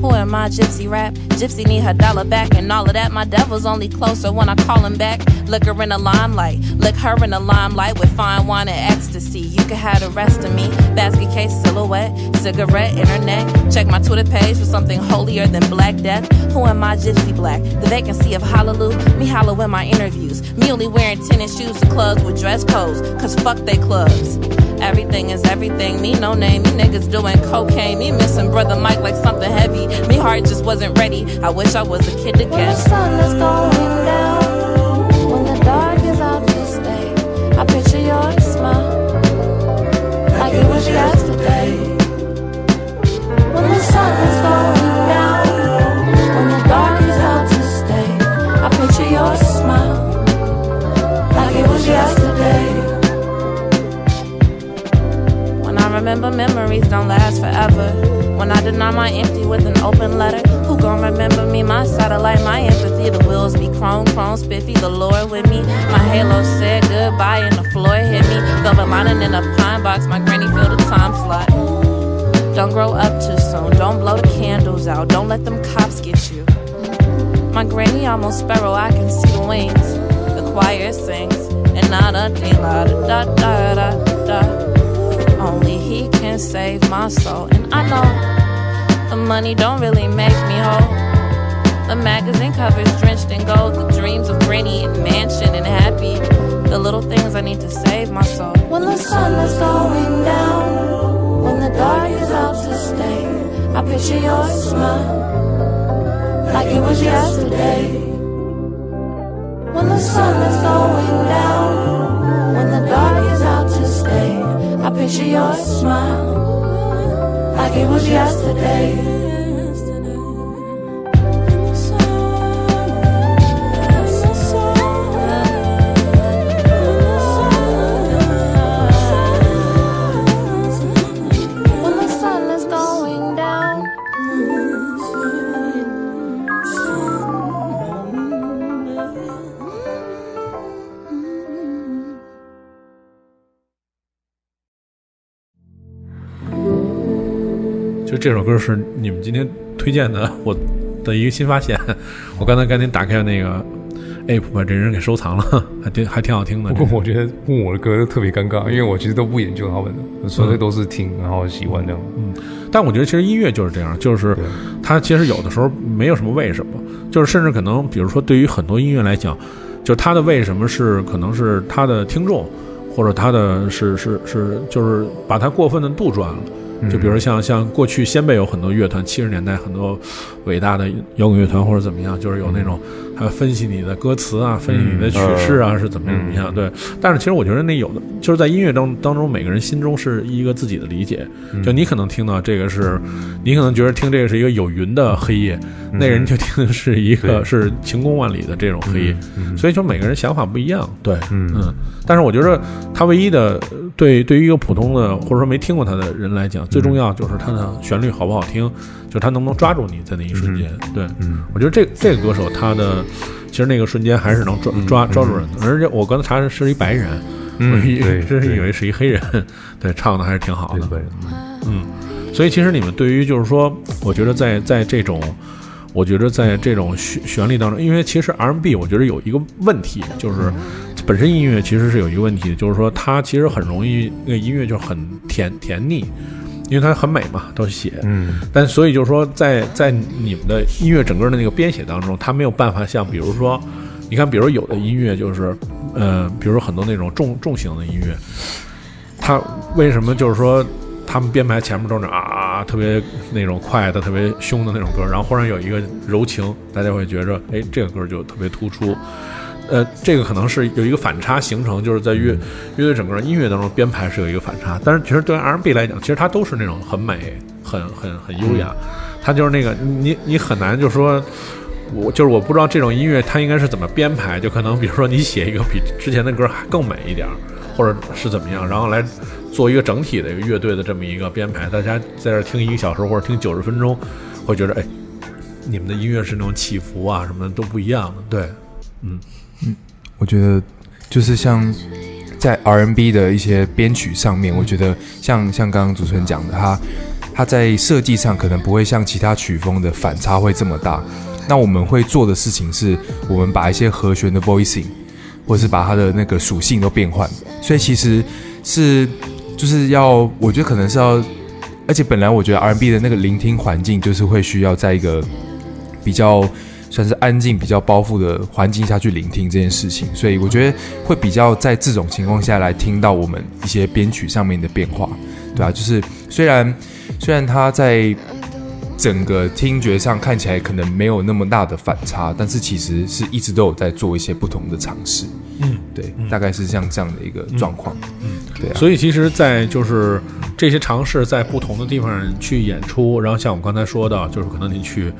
Who am I, Gypsy rap? Gypsy need her dollar back and all of that. My devil's only closer when I call him back. Look her in the limelight, look her in the limelight with fine wine and ecstasy. You can have the rest of me. Basket case, silhouette, cigarette, internet. Check my Twitter page for something holier than Black Death. Who am I, Gypsy Black? The vacancy of Hallelujah. Me hollow in my interviews. Me only wearing tennis shoes to clubs with dress codes. Cause fuck they clubs. Everything is everything. Me no name. Me niggas doing cocaine. Me missing brother Mike like something heavy. Me heart just wasn't ready. I wish I was a kid again. When the sun is going down, remember memories don't last forever. When I deny my empty with an open letter. Who gon' remember me? My satellite, my empathy. The wheels be chrome, chrome, spiffy. The Lord with me. My halo said goodbye and the floor hit me. Velvet lining in a pine box. My granny filled the time slot. Don't grow up too soon. Don't blow the candles out. Don't let them cops get you. My granny almost sparrow. I can see the wings. The choir sings. And da dee da da da da da. Only he can save my soul. And I know the money don't really make me whole. The magazine covers drenched in gold. The dreams of granny and mansion and happy. The little things I need to save my soul. When the sun is going down, when the dark is out to stay, I picture your smile like it was yesterday. 这首歌是你们今天推荐的，我的一个新发现。我刚才赶紧打开那个 app 把这人给收藏了，还挺还挺好听的。不过我觉得问我的歌都特别尴尬，因为我其实都不研究他们的，纯粹都是听，然后喜欢这样。嗯但我觉得其实音乐就是这样，就是它其实有的时候没有什么为什么，就是甚至可能，比如说对于很多音乐来讲，就是它的为什么是可能是它的听众，或者它的是是是就是把它过分的杜撰了。就比如像像过去先辈有很多乐团，七十年代很多伟大的摇滚乐团或者怎么样，就是有那种还有分析你的歌词啊，分析你的曲式啊、是怎么怎么样。对，但是其实我觉得那有的就是在音乐当当中，每个人心中是一个自己的理解。就你可能听到这个是，你可能觉得听这个是一个有云的黑夜，那人就听的是一个是晴空万里的这种黑夜。所以就每个人想法不一样。对，嗯。但是我觉得他唯一的对对于一个普通的或者说没听过他的人来讲，最重要就是他的旋律好不好听，就是他能不能抓住你在那一瞬间。对，我觉得这这个歌手他的其实那个瞬间还是能抓抓抓住人的。而且我刚才查是一白人，嗯我以对真是以为是一黑人，对，唱的还是挺好的。嗯，所以其实你们对于就是说，我觉得在在这种，我觉得在这种旋旋律当中，因为其实 R&B 我觉得有一个问题，就是本身音乐其实是有一个问题，就是说它其实很容易那个音乐就很甜甜腻。因为它很美嘛，都写，嗯，但所以就是说在，在你们的音乐整个的那个编写当中，它没有办法像比如说，你看，比如有的音乐就是，呃，比如说很多那种重重型的音乐，它为什么就是说他们编排前面都是啊特别那种快的、特别凶的那种歌，然后忽然有一个柔情，大家会觉着，哎，这个歌就特别突出。呃，这个可能是有一个反差形成，就是在乐乐队整个音乐当中编排是有一个反差。但是其实对 R&B 来讲，其实它都是那种很美、很很很优雅，它就是那个你你很难就说。我就是我不知道这种音乐它应该是怎么编排，就可能比如说你写一个比之前的歌还更美一点儿，或者是怎么样，然后来做一个整体的一个乐队的这么一个编排，大家在这听一个小时或者听九十分钟，会觉得哎，你们的音乐是那种起伏啊什么的都不一样的，对，嗯嗯我觉得就是像在 R&B 的一些编曲上面，我觉得像像刚刚主持人讲的，它它在设计上可能不会像其他曲风的反差会这么大。那我们会做的事情是，我们把一些和弦的 voicing，或者是把它的那个属性都变换。所以其实是就是要，我觉得可能是要，而且本来我觉得 R&B 的那个聆听环境就是会需要在一个比较算是安静、比较包覆的环境下去聆听这件事情，所以我觉得会比较在这种情况下来听到我们一些编曲上面的变化，对啊，就是虽然虽然他在整个听觉上看起来可能没有那么大的反差，但是其实是一直都有在做一些不同的尝试，嗯，对，大概是像这样的一个状况，嗯，对啊，所以其实，在就是这些尝试在不同的地方去演出，然后像我刚才说的，就是可能你去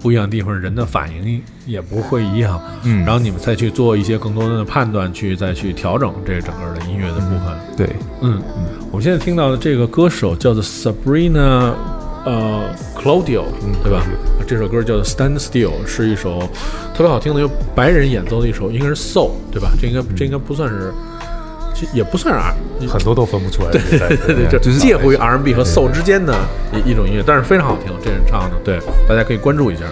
不一样的地方，人的反应也不会一样，嗯。然后你们再去做一些更多的判断，去再去调整这整个的音乐的部分。对，嗯嗯，我们现在听到的这个歌手叫做 Sabrina，呃，Claudio，对吧？这首歌叫做 Stand Still，是一首特别好听的由白人演奏的一首，应该是 soul，对吧？这应该这应该不算是，也不算是 R，很多都分不出来。对对对对，就是介乎于 R&B 和 soul 之间的一一种音乐，但是非常好听，这人唱的，对，大家可以关注一下。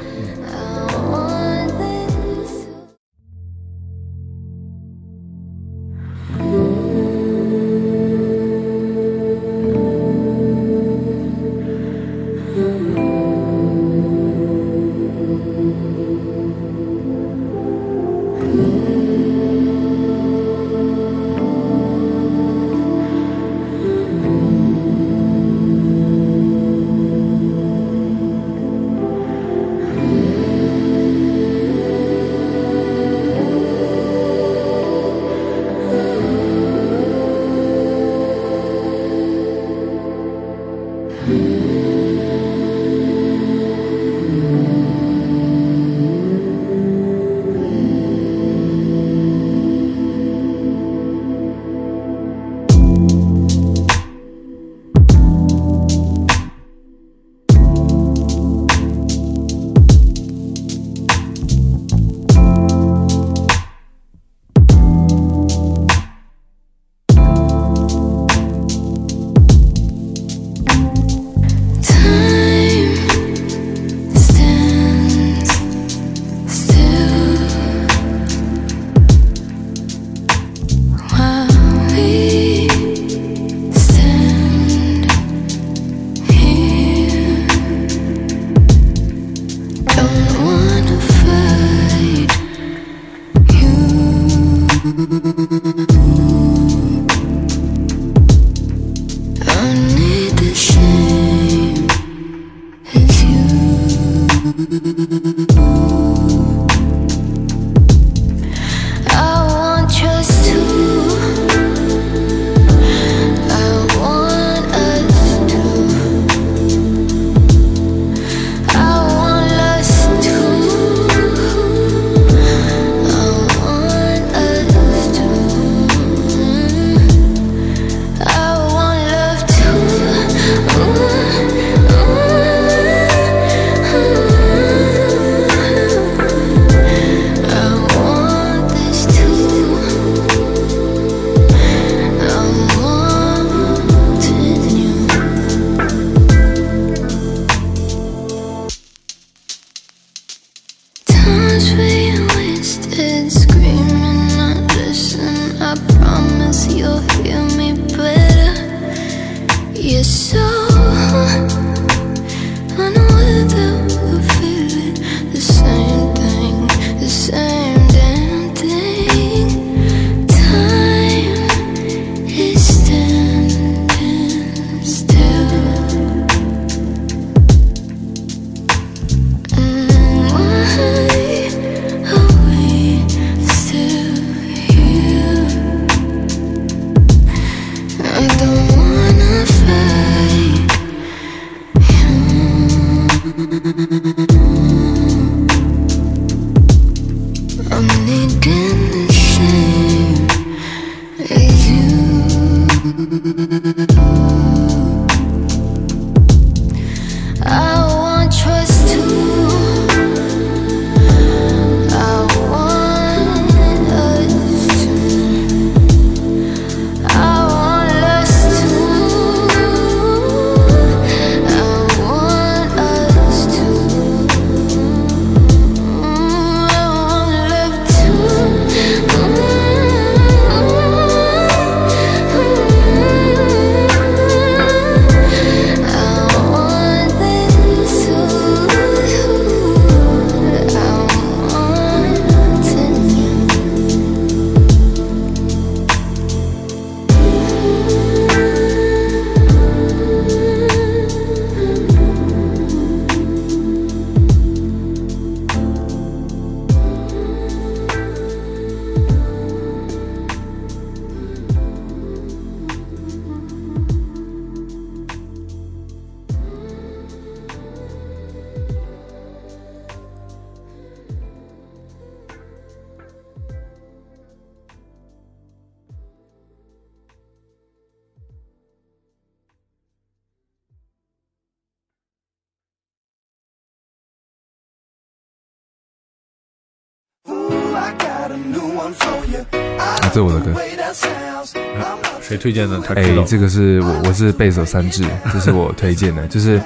推荐的？他哎。这个是我我是贝手三智，这是我推荐的，就是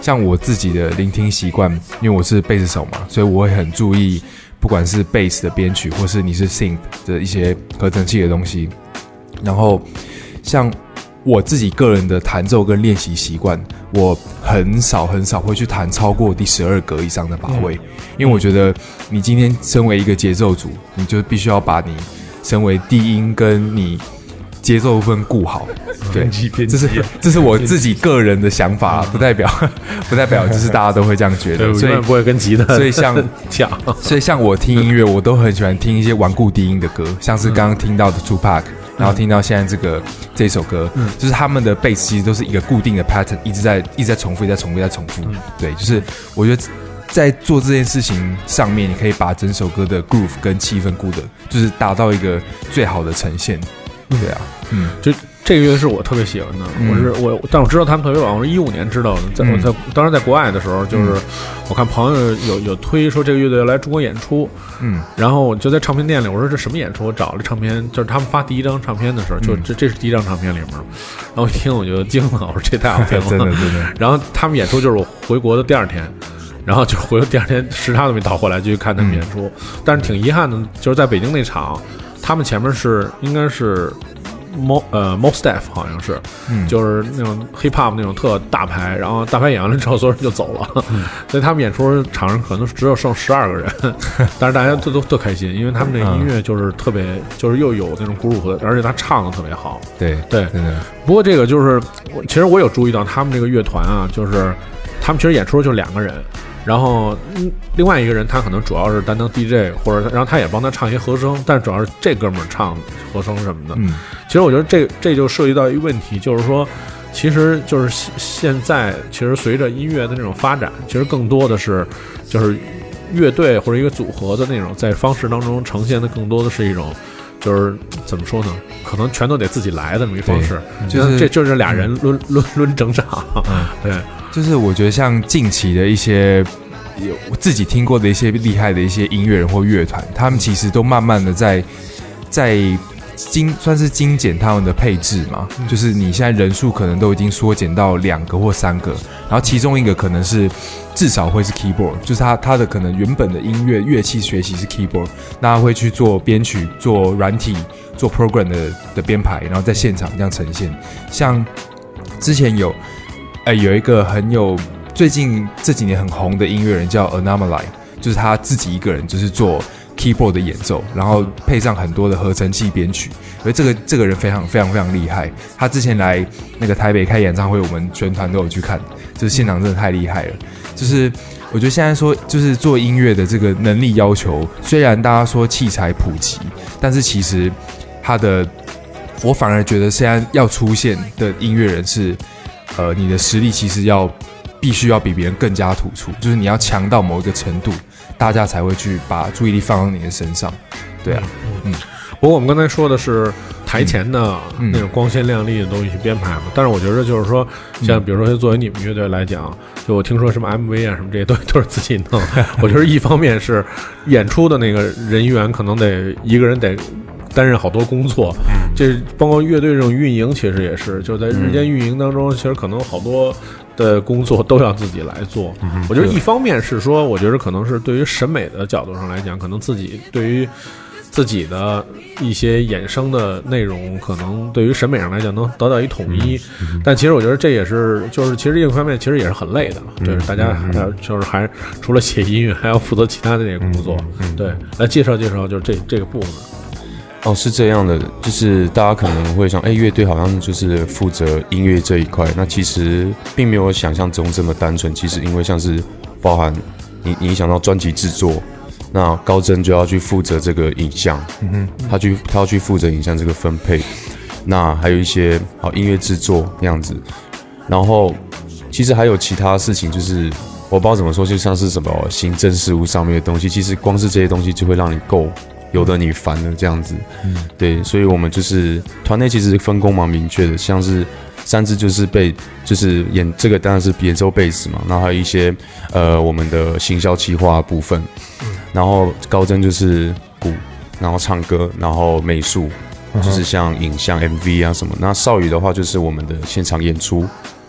像我自己的聆听习惯，因为我是贝斯手嘛，所以我会很注意，不管是贝斯的编曲，或是你是 synth 的一些合成器的东西，然后像我自己个人的弹奏跟练习习惯，我很少很少会去弹超过第十二格以上的把位，因为我觉得你今天身为一个节奏组，你就必须要把你身为低音跟你节奏部分顾好。对，这是这是我自己个人的想法，不代表 不代表就是大家都会这样觉，得，所以不会跟吉他，所以像 讲，所以像我听音乐，我都很喜欢听一些顽固低音的歌，像是刚刚听到的 Two Pack，、然后听到现在这个这首歌，嗯。就是他们的贝斯其实都是一个固定的 pattern，一直在一直在重复，一直在重复，一直在重复。对，就是我觉得在做这件事情上面，你可以把整首歌的 groove 跟气氛顾的，就是达到一个最好的呈现。对啊，嗯，就这个乐队是我特别喜欢的，嗯我是我，但我知道他们特别晚，我是一五年知道的，在我嗯在当时在国外的时候，就是我看朋友有有推说这个乐队要来中国演出，嗯，然后我就在唱片店里，我说这什么演出？我找了唱片，就是他们发第一张唱片的时候，就嗯这这是第一张唱片里面，然后我一听我就惊了，我说这太好听了，真的真的。然后他们演出就是我回国的第二天。然后就回国第二天时差都没倒过来，就去看他们演出。但是挺遗憾的，就是在北京那场，他们前面是应该是 Mo 呃 Mo Staff 好像是，嗯。就是那种 hip hop 那种特大牌，然后大牌演完了之后，所有人就走了，嗯。所以他们演出场上可能只有剩十二个人，但是大家都都特开心，因为他们这音乐就是特别，就是又有那种鼓舞的，而且他唱的特别好。对对，不过这个就是，其实我有注意到他们这个乐团啊，就是他们其实演出就两个人，然后嗯另外一个人他可能主要是担当 DJ，或者然后他也帮他唱一些和声，但主要是这哥们儿唱和声什么的。嗯其实我觉得这这就涉及到一个问题，就是说，其实就是现现在其实随着音乐的那种发展，其实更多的是就是乐队或者一个组合的那种在方式当中呈现的更多的是一种。就是怎么说呢？可能全都得自己来的这么一方式，对就是像这就是俩人抡抡抡整场，对，就是我觉得像近期的一些有我自己听过的一些厉害的一些音乐人或乐团，他们其实都慢慢的在在精算是精简他们的配置嘛，就是你现在人数可能都已经缩减到两个或三个，然后其中一个可能是至少会是 keyboard，就是他他的可能原本的音乐乐器学习是 keyboard，那他会去做编曲、做软体、做 program 的的编排，然后在现场这样呈现。像之前有，哎，有一个很有最近这几年很红的音乐人叫 Anomaly，就是他自己一个人就是做 keyboard 的演奏，然后配上很多的合成器编曲。而这个这个人非常非常非常厉害，他之前来那个台北开演唱会，我们全团都有去看，就是现场真的太厉害了。就是我觉得现在说，就是做音乐的这个能力要求，虽然大家说器材普及，但是其实他的，我反而觉得现在要出现的音乐人是，呃，你的实力其实要必须要比别人更加突出，就是你要强到某一个程度，大家才会去把注意力放到你的身上。对啊，嗯，不过我们刚才说的是台前的嗯那种光鲜亮丽的东西去编排嘛，但是我觉得就是说，像比如说作为你们乐队来讲，就我听说什么 MV 啊什么这些东西 都是自己弄，我觉得一方面是演出的那个人员可能得一个人得。担任好多工作，这包括乐队这种运营，其实也是，就是在日间运营当中，其实可能好多的工作都要自己来做。我觉得一方面是说，我觉得可能是对于审美的角度上来讲，可能自己对于自己的一些衍生的内容，可能对于审美上来讲能得到一统一。但其实我觉得这也是，就是其实这个方面其实也是很累的，就是大家还要就是还除了写音乐，还要负责其他的这些工作。对，来介绍介绍，就是这这个部分。哦，是这样的，就是大家可能会想，哎，乐队好像就是负责音乐这一块，那其实并没有想象中这么单纯。其实因为像是包含你你想到专辑制作，那高真就要去负责这个影像，嗯哼，他去他要去负责影像这个分配，那还有一些好音乐制作那样子，然后其实还有其他事情，就是我不知道怎么说，就像是什么行政事务上面的东西，其实光是这些东西就会让你够有的你烦了这样子，嗯，对，所以我们就是团内其实分工蛮明确的，像是三支就是被就是演这个当然是演奏贝斯嘛，然后还有一些呃我们的行销企划部分，然后高真就是鼓然后唱歌，然后美术，就是像影像 MV 啊什么。那少宇的话就是我们的现场演出，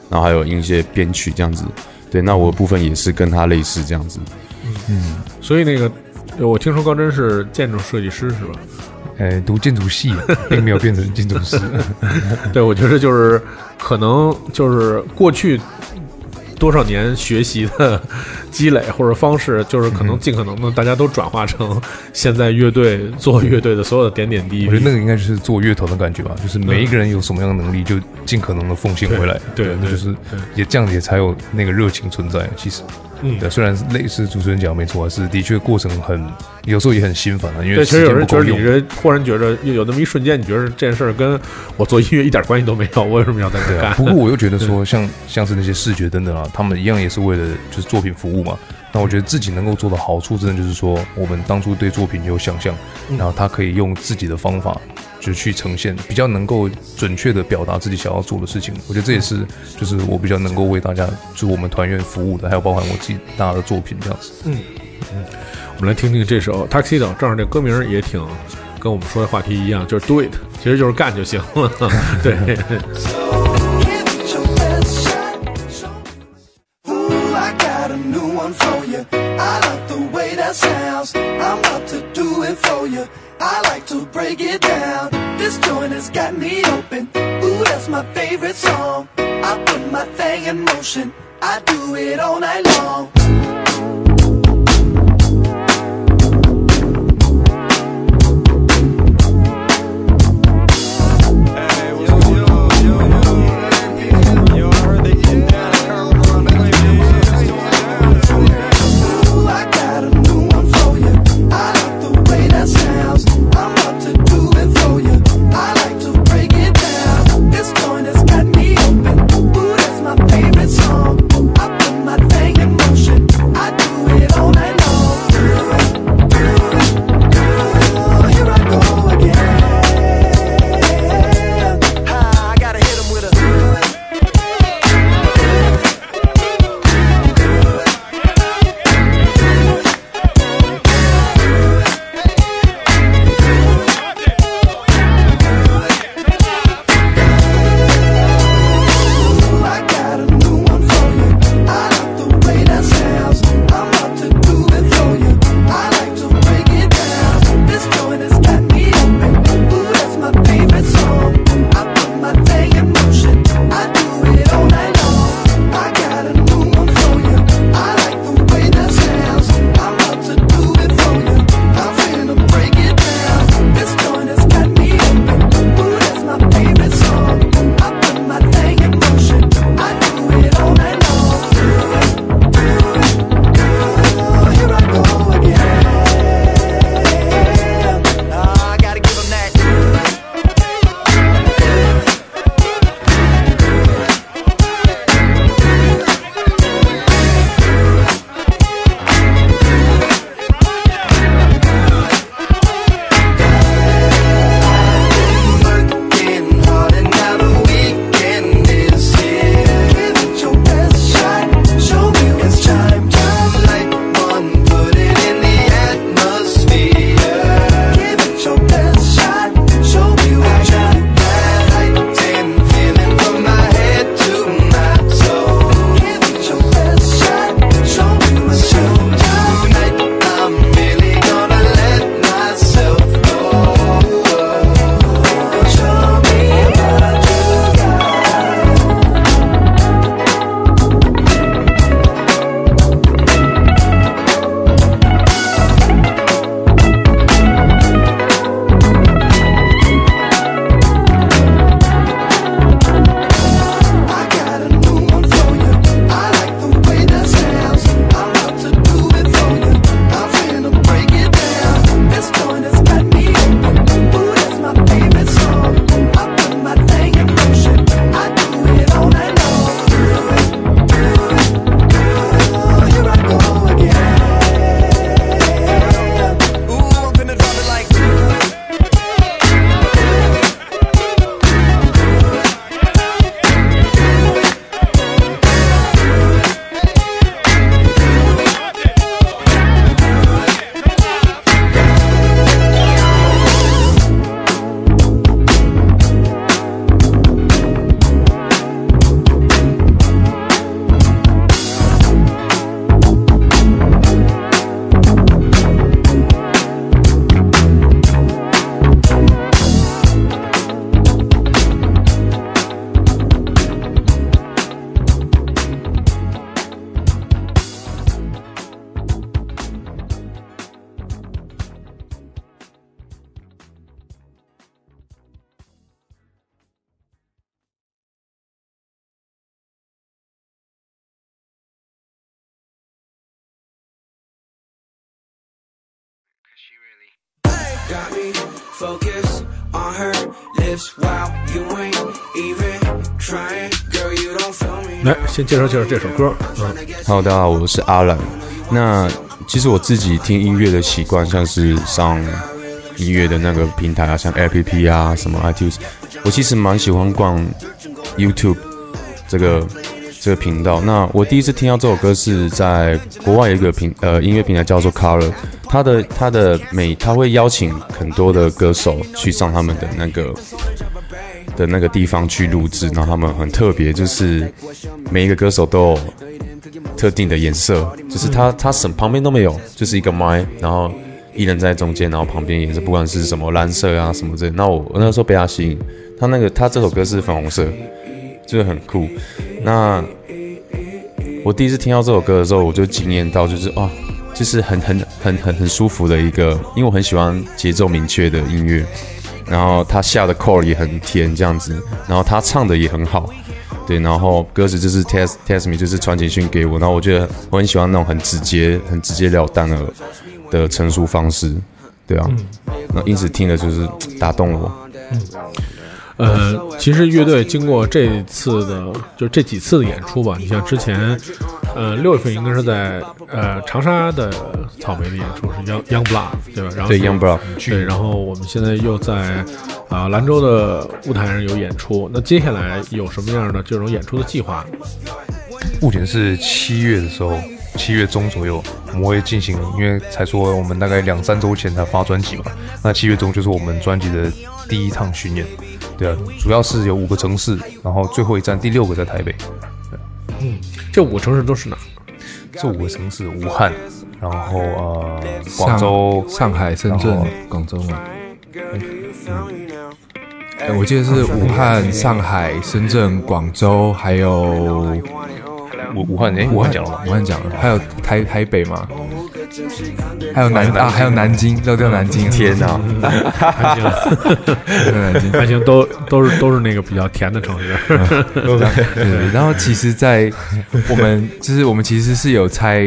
然后还有一些编曲这样子。对，那我的部分也是跟他类似这样子。嗯，所以那个我听说高真是建筑设计师是吧？哎，读建筑系，并没有变成建筑师。对，我觉得就是可能就是过去多少年学习的积累或者方式，就是可能尽可能的大家都转化成现在乐队做乐队的所有的点点滴滴。我觉得那个应该就是做乐团的感觉吧，就是每一个人有什么样的能力，就尽可能的奉献回来。对，那就是也这样子也才有那个热情存在。其实。嗯，对，虽然类似主持人讲没错，是的确过程很，有时候也很心烦啊。因为对，其实有人觉得你这忽然觉得有那么一瞬间，你觉得这件事儿跟我做音乐一点关系都没有，我为什么要在这干？不过我又觉得说，像像是那些视觉等等啊，他们一样也是为了就是作品服务嘛。那我觉得自己能够做的好处，真的就是说，我们当初对作品有想象，然后他可以用自己的方法。就去呈现，比较能够准确的表达自己想要做的事情。我觉得这也是，就是我比较能够为大家，就我们团员服务的，还有包含我自己大家的作品这样子。嗯嗯，我们来听听这首《Taxi》的，正好这歌名也挺跟我们说的话题一样，就是 Do It，其实就是干就行了。对。I like to break it down. This joint has got me open. Ooh, that's my favorite song. I put my thing in motion. I do it all night long. 先介绍介绍这首歌。嗯，Hello，大家好，我是阿兰。那其实我自己听音乐的习惯，像是上音乐的那个平台啊，像 APP 啊，什么 iTunes，我其实蛮喜欢逛 YouTube 这个这个频道。那我第一次听到这首歌是在国外有一个平呃音乐平台叫做 Color，它的它的每他会邀请很多的歌手去上他们的那个的那个地方去录制，然后他们很特别，就是每一个歌手都有特定的颜色，就是他他什旁边都没有，就是一个麦，然后一人在中间，然后旁边颜色不管是什么蓝色啊什么之类。那我我那时候被他吸引，他那个他这首歌是粉红色，就是很酷。那我第一次听到这首歌的时候，我就惊艳到，就是啊，就是很很很很很舒服的一个，因为我很喜欢节奏明确的音乐，然后他下的 core 也很甜这样子，然后他唱的也很好，对，然后歌词就是 test test me，就是传简讯给我，然后我觉得我很喜欢那种很直接、很直截了当的的陈述方式，对啊，那因此听了就是打动了我。呃，其实乐队经过这次的，就这几次的演出吧，你像之前，呃，六月份应该是在呃长沙的草莓的演出是 Young Young Blood 对吧？然后对 Young Blood 对，然后我们现在又在啊、兰州的舞台上有演出，那接下来有什么样的这种演出的计划？目前是七月的时候，七月中左右，我们会进行，因为才说我们大概两三周前才发专辑嘛，那七月中就是我们专辑的第一趟巡演，对啊，主要是有五个城市，然后最后一站第六个在台北，嗯这五个城市都是哪儿？这五个城市，武汉，然后呃广州、上海、深圳广州嘛。呃我记得是武汉、上海、深圳、广州，还有武武汉，哎，武汉讲了吗？武汉讲了，还有台台北嘛，还有南啊，还有南京，漏掉南京，天哪！还行，还有南京，都都是都是那个比较甜的城市。对，然后其实，在我们就是我们其实是有拆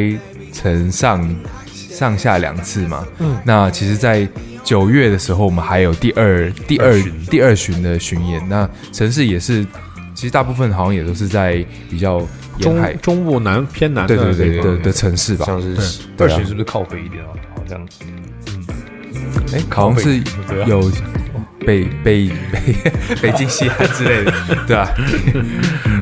成上上下两次嘛。嗯，那其实，在九月的时候，我们还有第二第二第二巡的巡演。那城市也是，其实大部分好像也都是在比较中中部南偏南的对对对的的城市吧。像是二对啊。巡是不是靠北一点啊？好像嗯。哎，好像是有北北北 北京西安之类的，对吧？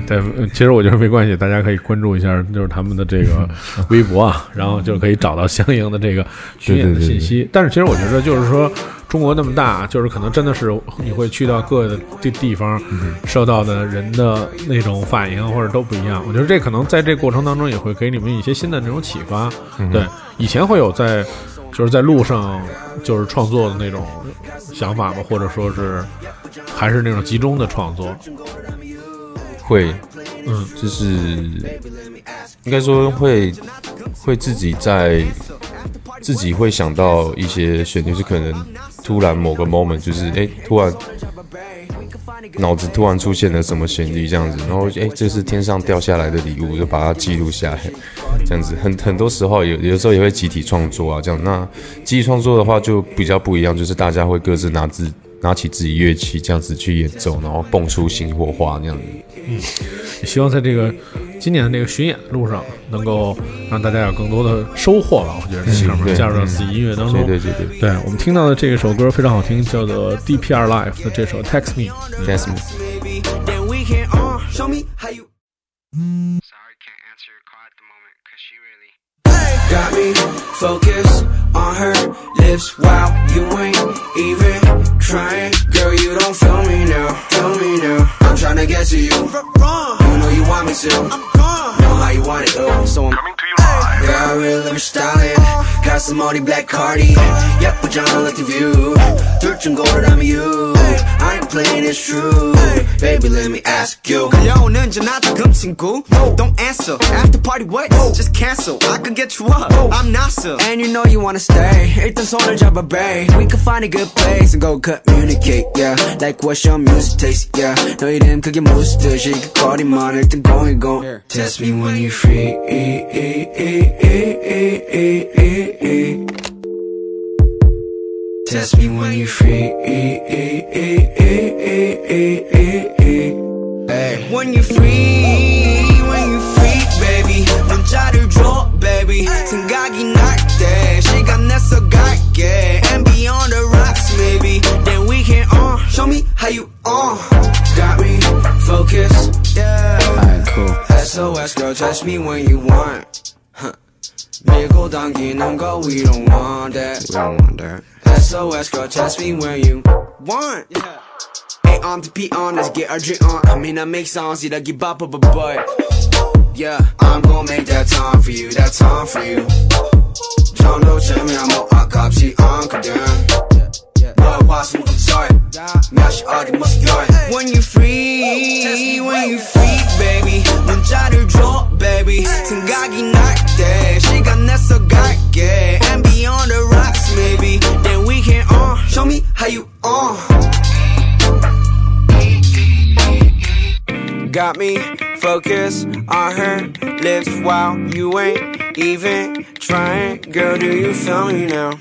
对，呃其实我觉得没关系，大家可以关注一下，就是他们的这个 微博啊，然后就可以找到相应的这个巡演的信息。但是其实我觉得，就是说中国那么大，就是可能真的是你会去到各个地地方，受到的人的那种反应或者都不一样。我觉得这可能在这过程当中也会给你们一些新的那种启发。对，以前会有在就是在路上就是创作的那种想法吧？或者说是还是那种集中的创作？会，嗯，就是应该说会会自己在自己会想到一些旋律，是可能突然某个 moment 就是哎、诶突然脑子突然出现了什么旋律这样子，然后哎、诶这是天上掉下来的礼物，就把它记录下来，这样子。很很多时候有有时候也会集体创作啊，这样。那集体创作的话就比较不一样，就是大家会各自拿自拿起自己乐器这样子去演奏，然后蹦出新火花那样子。也希望在这个今年的这个巡演路上，能够让大家有更多的收获吧。我觉得这上面加入到自己音乐当中。对对对对对我们听到的这一首歌非常好听，叫做 DPR Life 的这首 Text Me。，That's me。Maybe then we can uh show me how you Got me focused on her lips while you ain't even trying. Girl, you don't feel me now. Feel me now. I'm trying to get to you. You know you want me to. I'm gone. Know how you want it, though. So I'm coming to you live. Yeah, I really love your styling. Got some Audi black cardi. Yep, but John look the view. Dirt and gold, I'm you. I ain't playing, it's true. Baby, let me ask you. 걸려오는 전화다금 친구 Don't answer After party what? Just cancel I could get you up I'm NASA And you know you wanna stay 일단 손 을 잡아 babe We can find a good place and go communicate yeah Like what's your music taste yeah 너 이름 그게 무슨 뜻이 그 거리만 일단 going go Test me when you're free Test me when you free. Hey. When you free, when you free, baby. 문자를 줘, baby. 생각이 날 때, 시간 내서 갈게. And beyond the rocks, maybe. Then we can on. Show me how you on. Got me focused. Yeah. Alright, cool. SOS, girl, touch me when you want. Huh. 밀고 당기는 거, we don't want that. We don't want that. SOS, girl, test me when you want. Yeah. Hey, I'm to be on, let's get our drink on. I mean, I make songs, you don't give up, but, but. Yeah, I'm gonna make that time for you, that time for you. 정도 재미하면 아깝지 않거든. 너의 화수는 sorry. 몇시 어디 무슨 열. When you free, when you free, baby. 문자를 줘, baby. 생각이 날 때, 시간 내서 갈게. And beyond the rocks, maybe. Then we can on. Show me how you on. Got me focused on her lips while you ain't even trying. Girl, do you feel me now?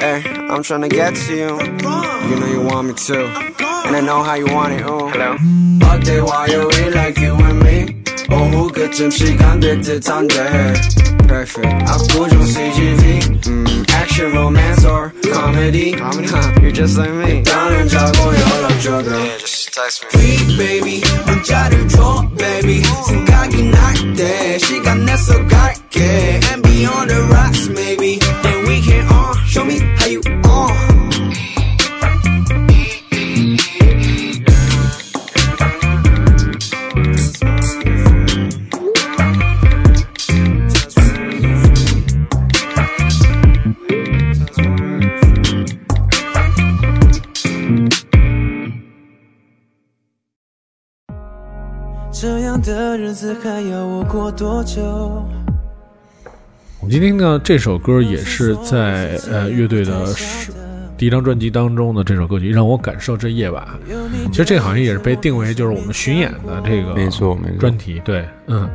Hey, I'm tryna get to you. You know you want me to. And I know how you want it, ooh. Hello? 어때 화요일 like you and me? 오후 그쯤 시간 될 듯한데. Perfect. 압구정 CGV. Mm, action, romance, or comedy. Huh, you're just like me. 일단은 자고 연락줘, girl. Yeah, just text me. Free, baby. 문자를 줘, baby. 생각이 날 때, 시간 내서 갈게. And beyond the rocks, maybe. Then we can on. Show me how you 这样的日子还要我过多久？我们今天呢，这首歌也是在呃乐队的是第一张专辑当中的这首歌曲，让我感受这夜晚。其实这好像也是被定为就是我们巡演的这个没错没错专题，对，嗯，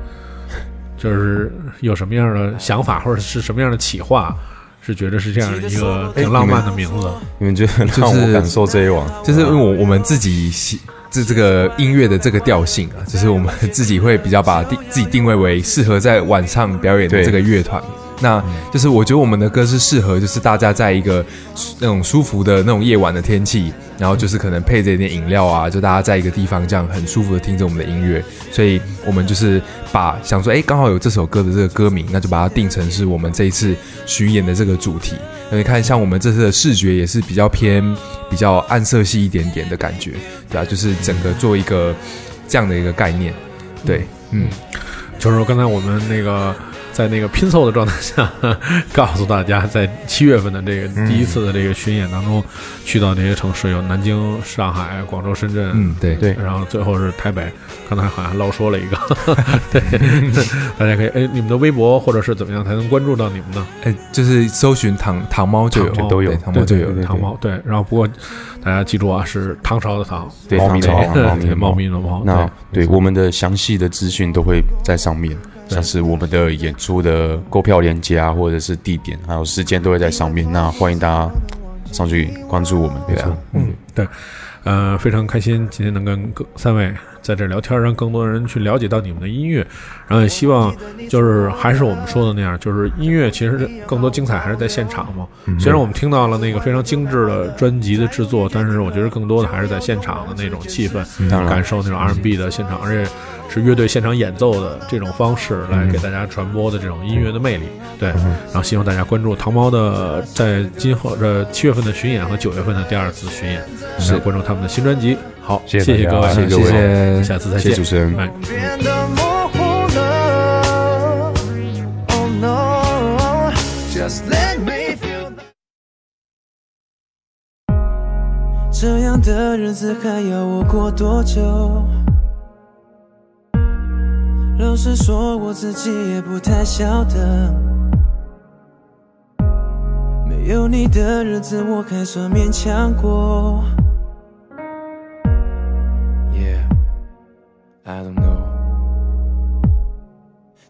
就是有什么样的想法或者是什么样的企划，是觉得是这样一个挺浪漫的名字。你们觉得让我感受这一晚？就是因为我我们自己喜这这个音乐的这个调性啊，就是我们自己会比较把定自己定位为适合在晚上表演的这个乐团。那就是我觉得我们的歌是适合，就是大家在一个那种舒服的那种夜晚的天气，然后就是可能配着一点饮料啊，就大家在一个地方这样很舒服的听着我们的音乐，所以我们就是把想说，哎，刚好有这首歌的这个歌名，那就把它定成是我们这一次巡演的这个主题。那你看，像我们这次的视觉也是比较偏比较暗色系一点点的感觉，对啊，就是整个做一个这样的一个概念，对，嗯，就是刚才我们那个在那个拼凑的状态下，告诉大家，在七月份的这个第一次的这个巡演当中，去到哪些城市有南京、上海、广州、深圳，嗯对。对。然后最后是台北。刚才好像漏说了一个，对，大家可以哎，你们的微博或者是怎么样才能关注到你们呢？哎，就是搜寻糖糖猫就有，糖猫都有，糖猫就有，对对糖猫对，然后不过大家记住啊，是唐朝的唐，对猫咪的唐朝猫，猫咪的对猫咪的猫，那对。对我们的详细的资讯都会在上面，像是我们的演出的购票链接啊，或者是地点，还有时间都会在上面。那欢迎大家上去关注我们，对啊，嗯，对，呃，非常开心今天能跟各三位在这儿聊天，让更多人去了解到你们的音乐，然后也希望就是还是我们说的那样，就是音乐其实更多精彩还是在现场嘛。虽然我们听到了那个非常精致的专辑的制作，但是我觉得更多的还是在现场的那种气氛，感受那种 R&B 的现场，而且是乐队现场演奏的这种方式来给大家传播的这种音乐的魅力。对，然后希望大家关注糖猫的在今后这七月份的巡演和九月份的第二次巡演，是关注他们的新专辑。好，谢谢各位，谢谢各位谢谢下次再见，谢谢主持人哎变得模糊了。Oh no, just let me feel. 这样的日子还要我过多久？老实说，我自己也不太晓得。没有你的日子，我还算勉强过。I don't know.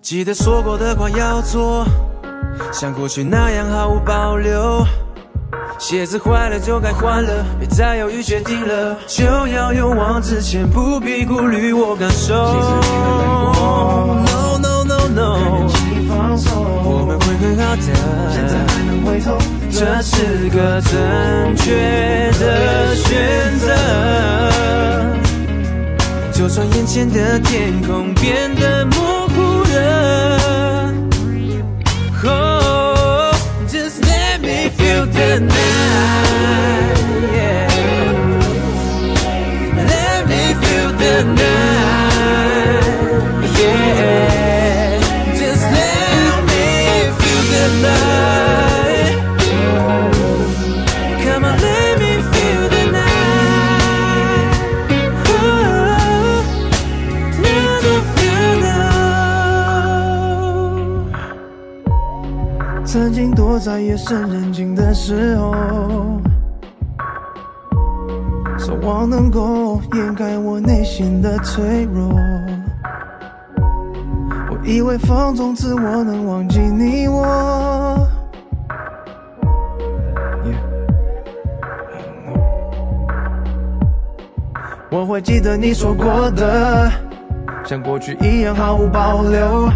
记得说过的话要做，像过去那样毫无保留。鞋子坏了就该换了，别再犹豫，决定了就要勇往直前，不必顾虑我感受。No no no no，我们会很好的。现在还能回头，这是个正确的选择。就算眼前的天空变得模糊了，Oh, just let me feel the night, yeah. Let me feel the night, 夜深人静的时候，奢望能够掩盖我内心的脆弱。我以为放纵自我能忘记你我。我会记得你说过的，像过去一样毫无保留。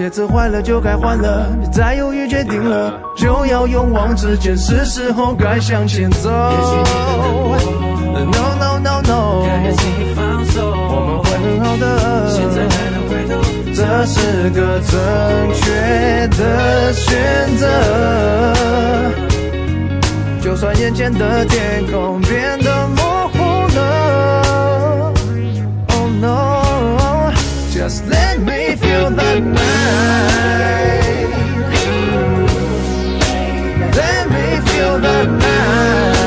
鞋子坏了就该换了，别再犹豫，决定了就要勇往直前，是时候该向前走。No no no no，我们会很好的。现在还能回头，这是个正确的选择。就算眼前的天空变得模 Just let me feel the night. Let me feel the night.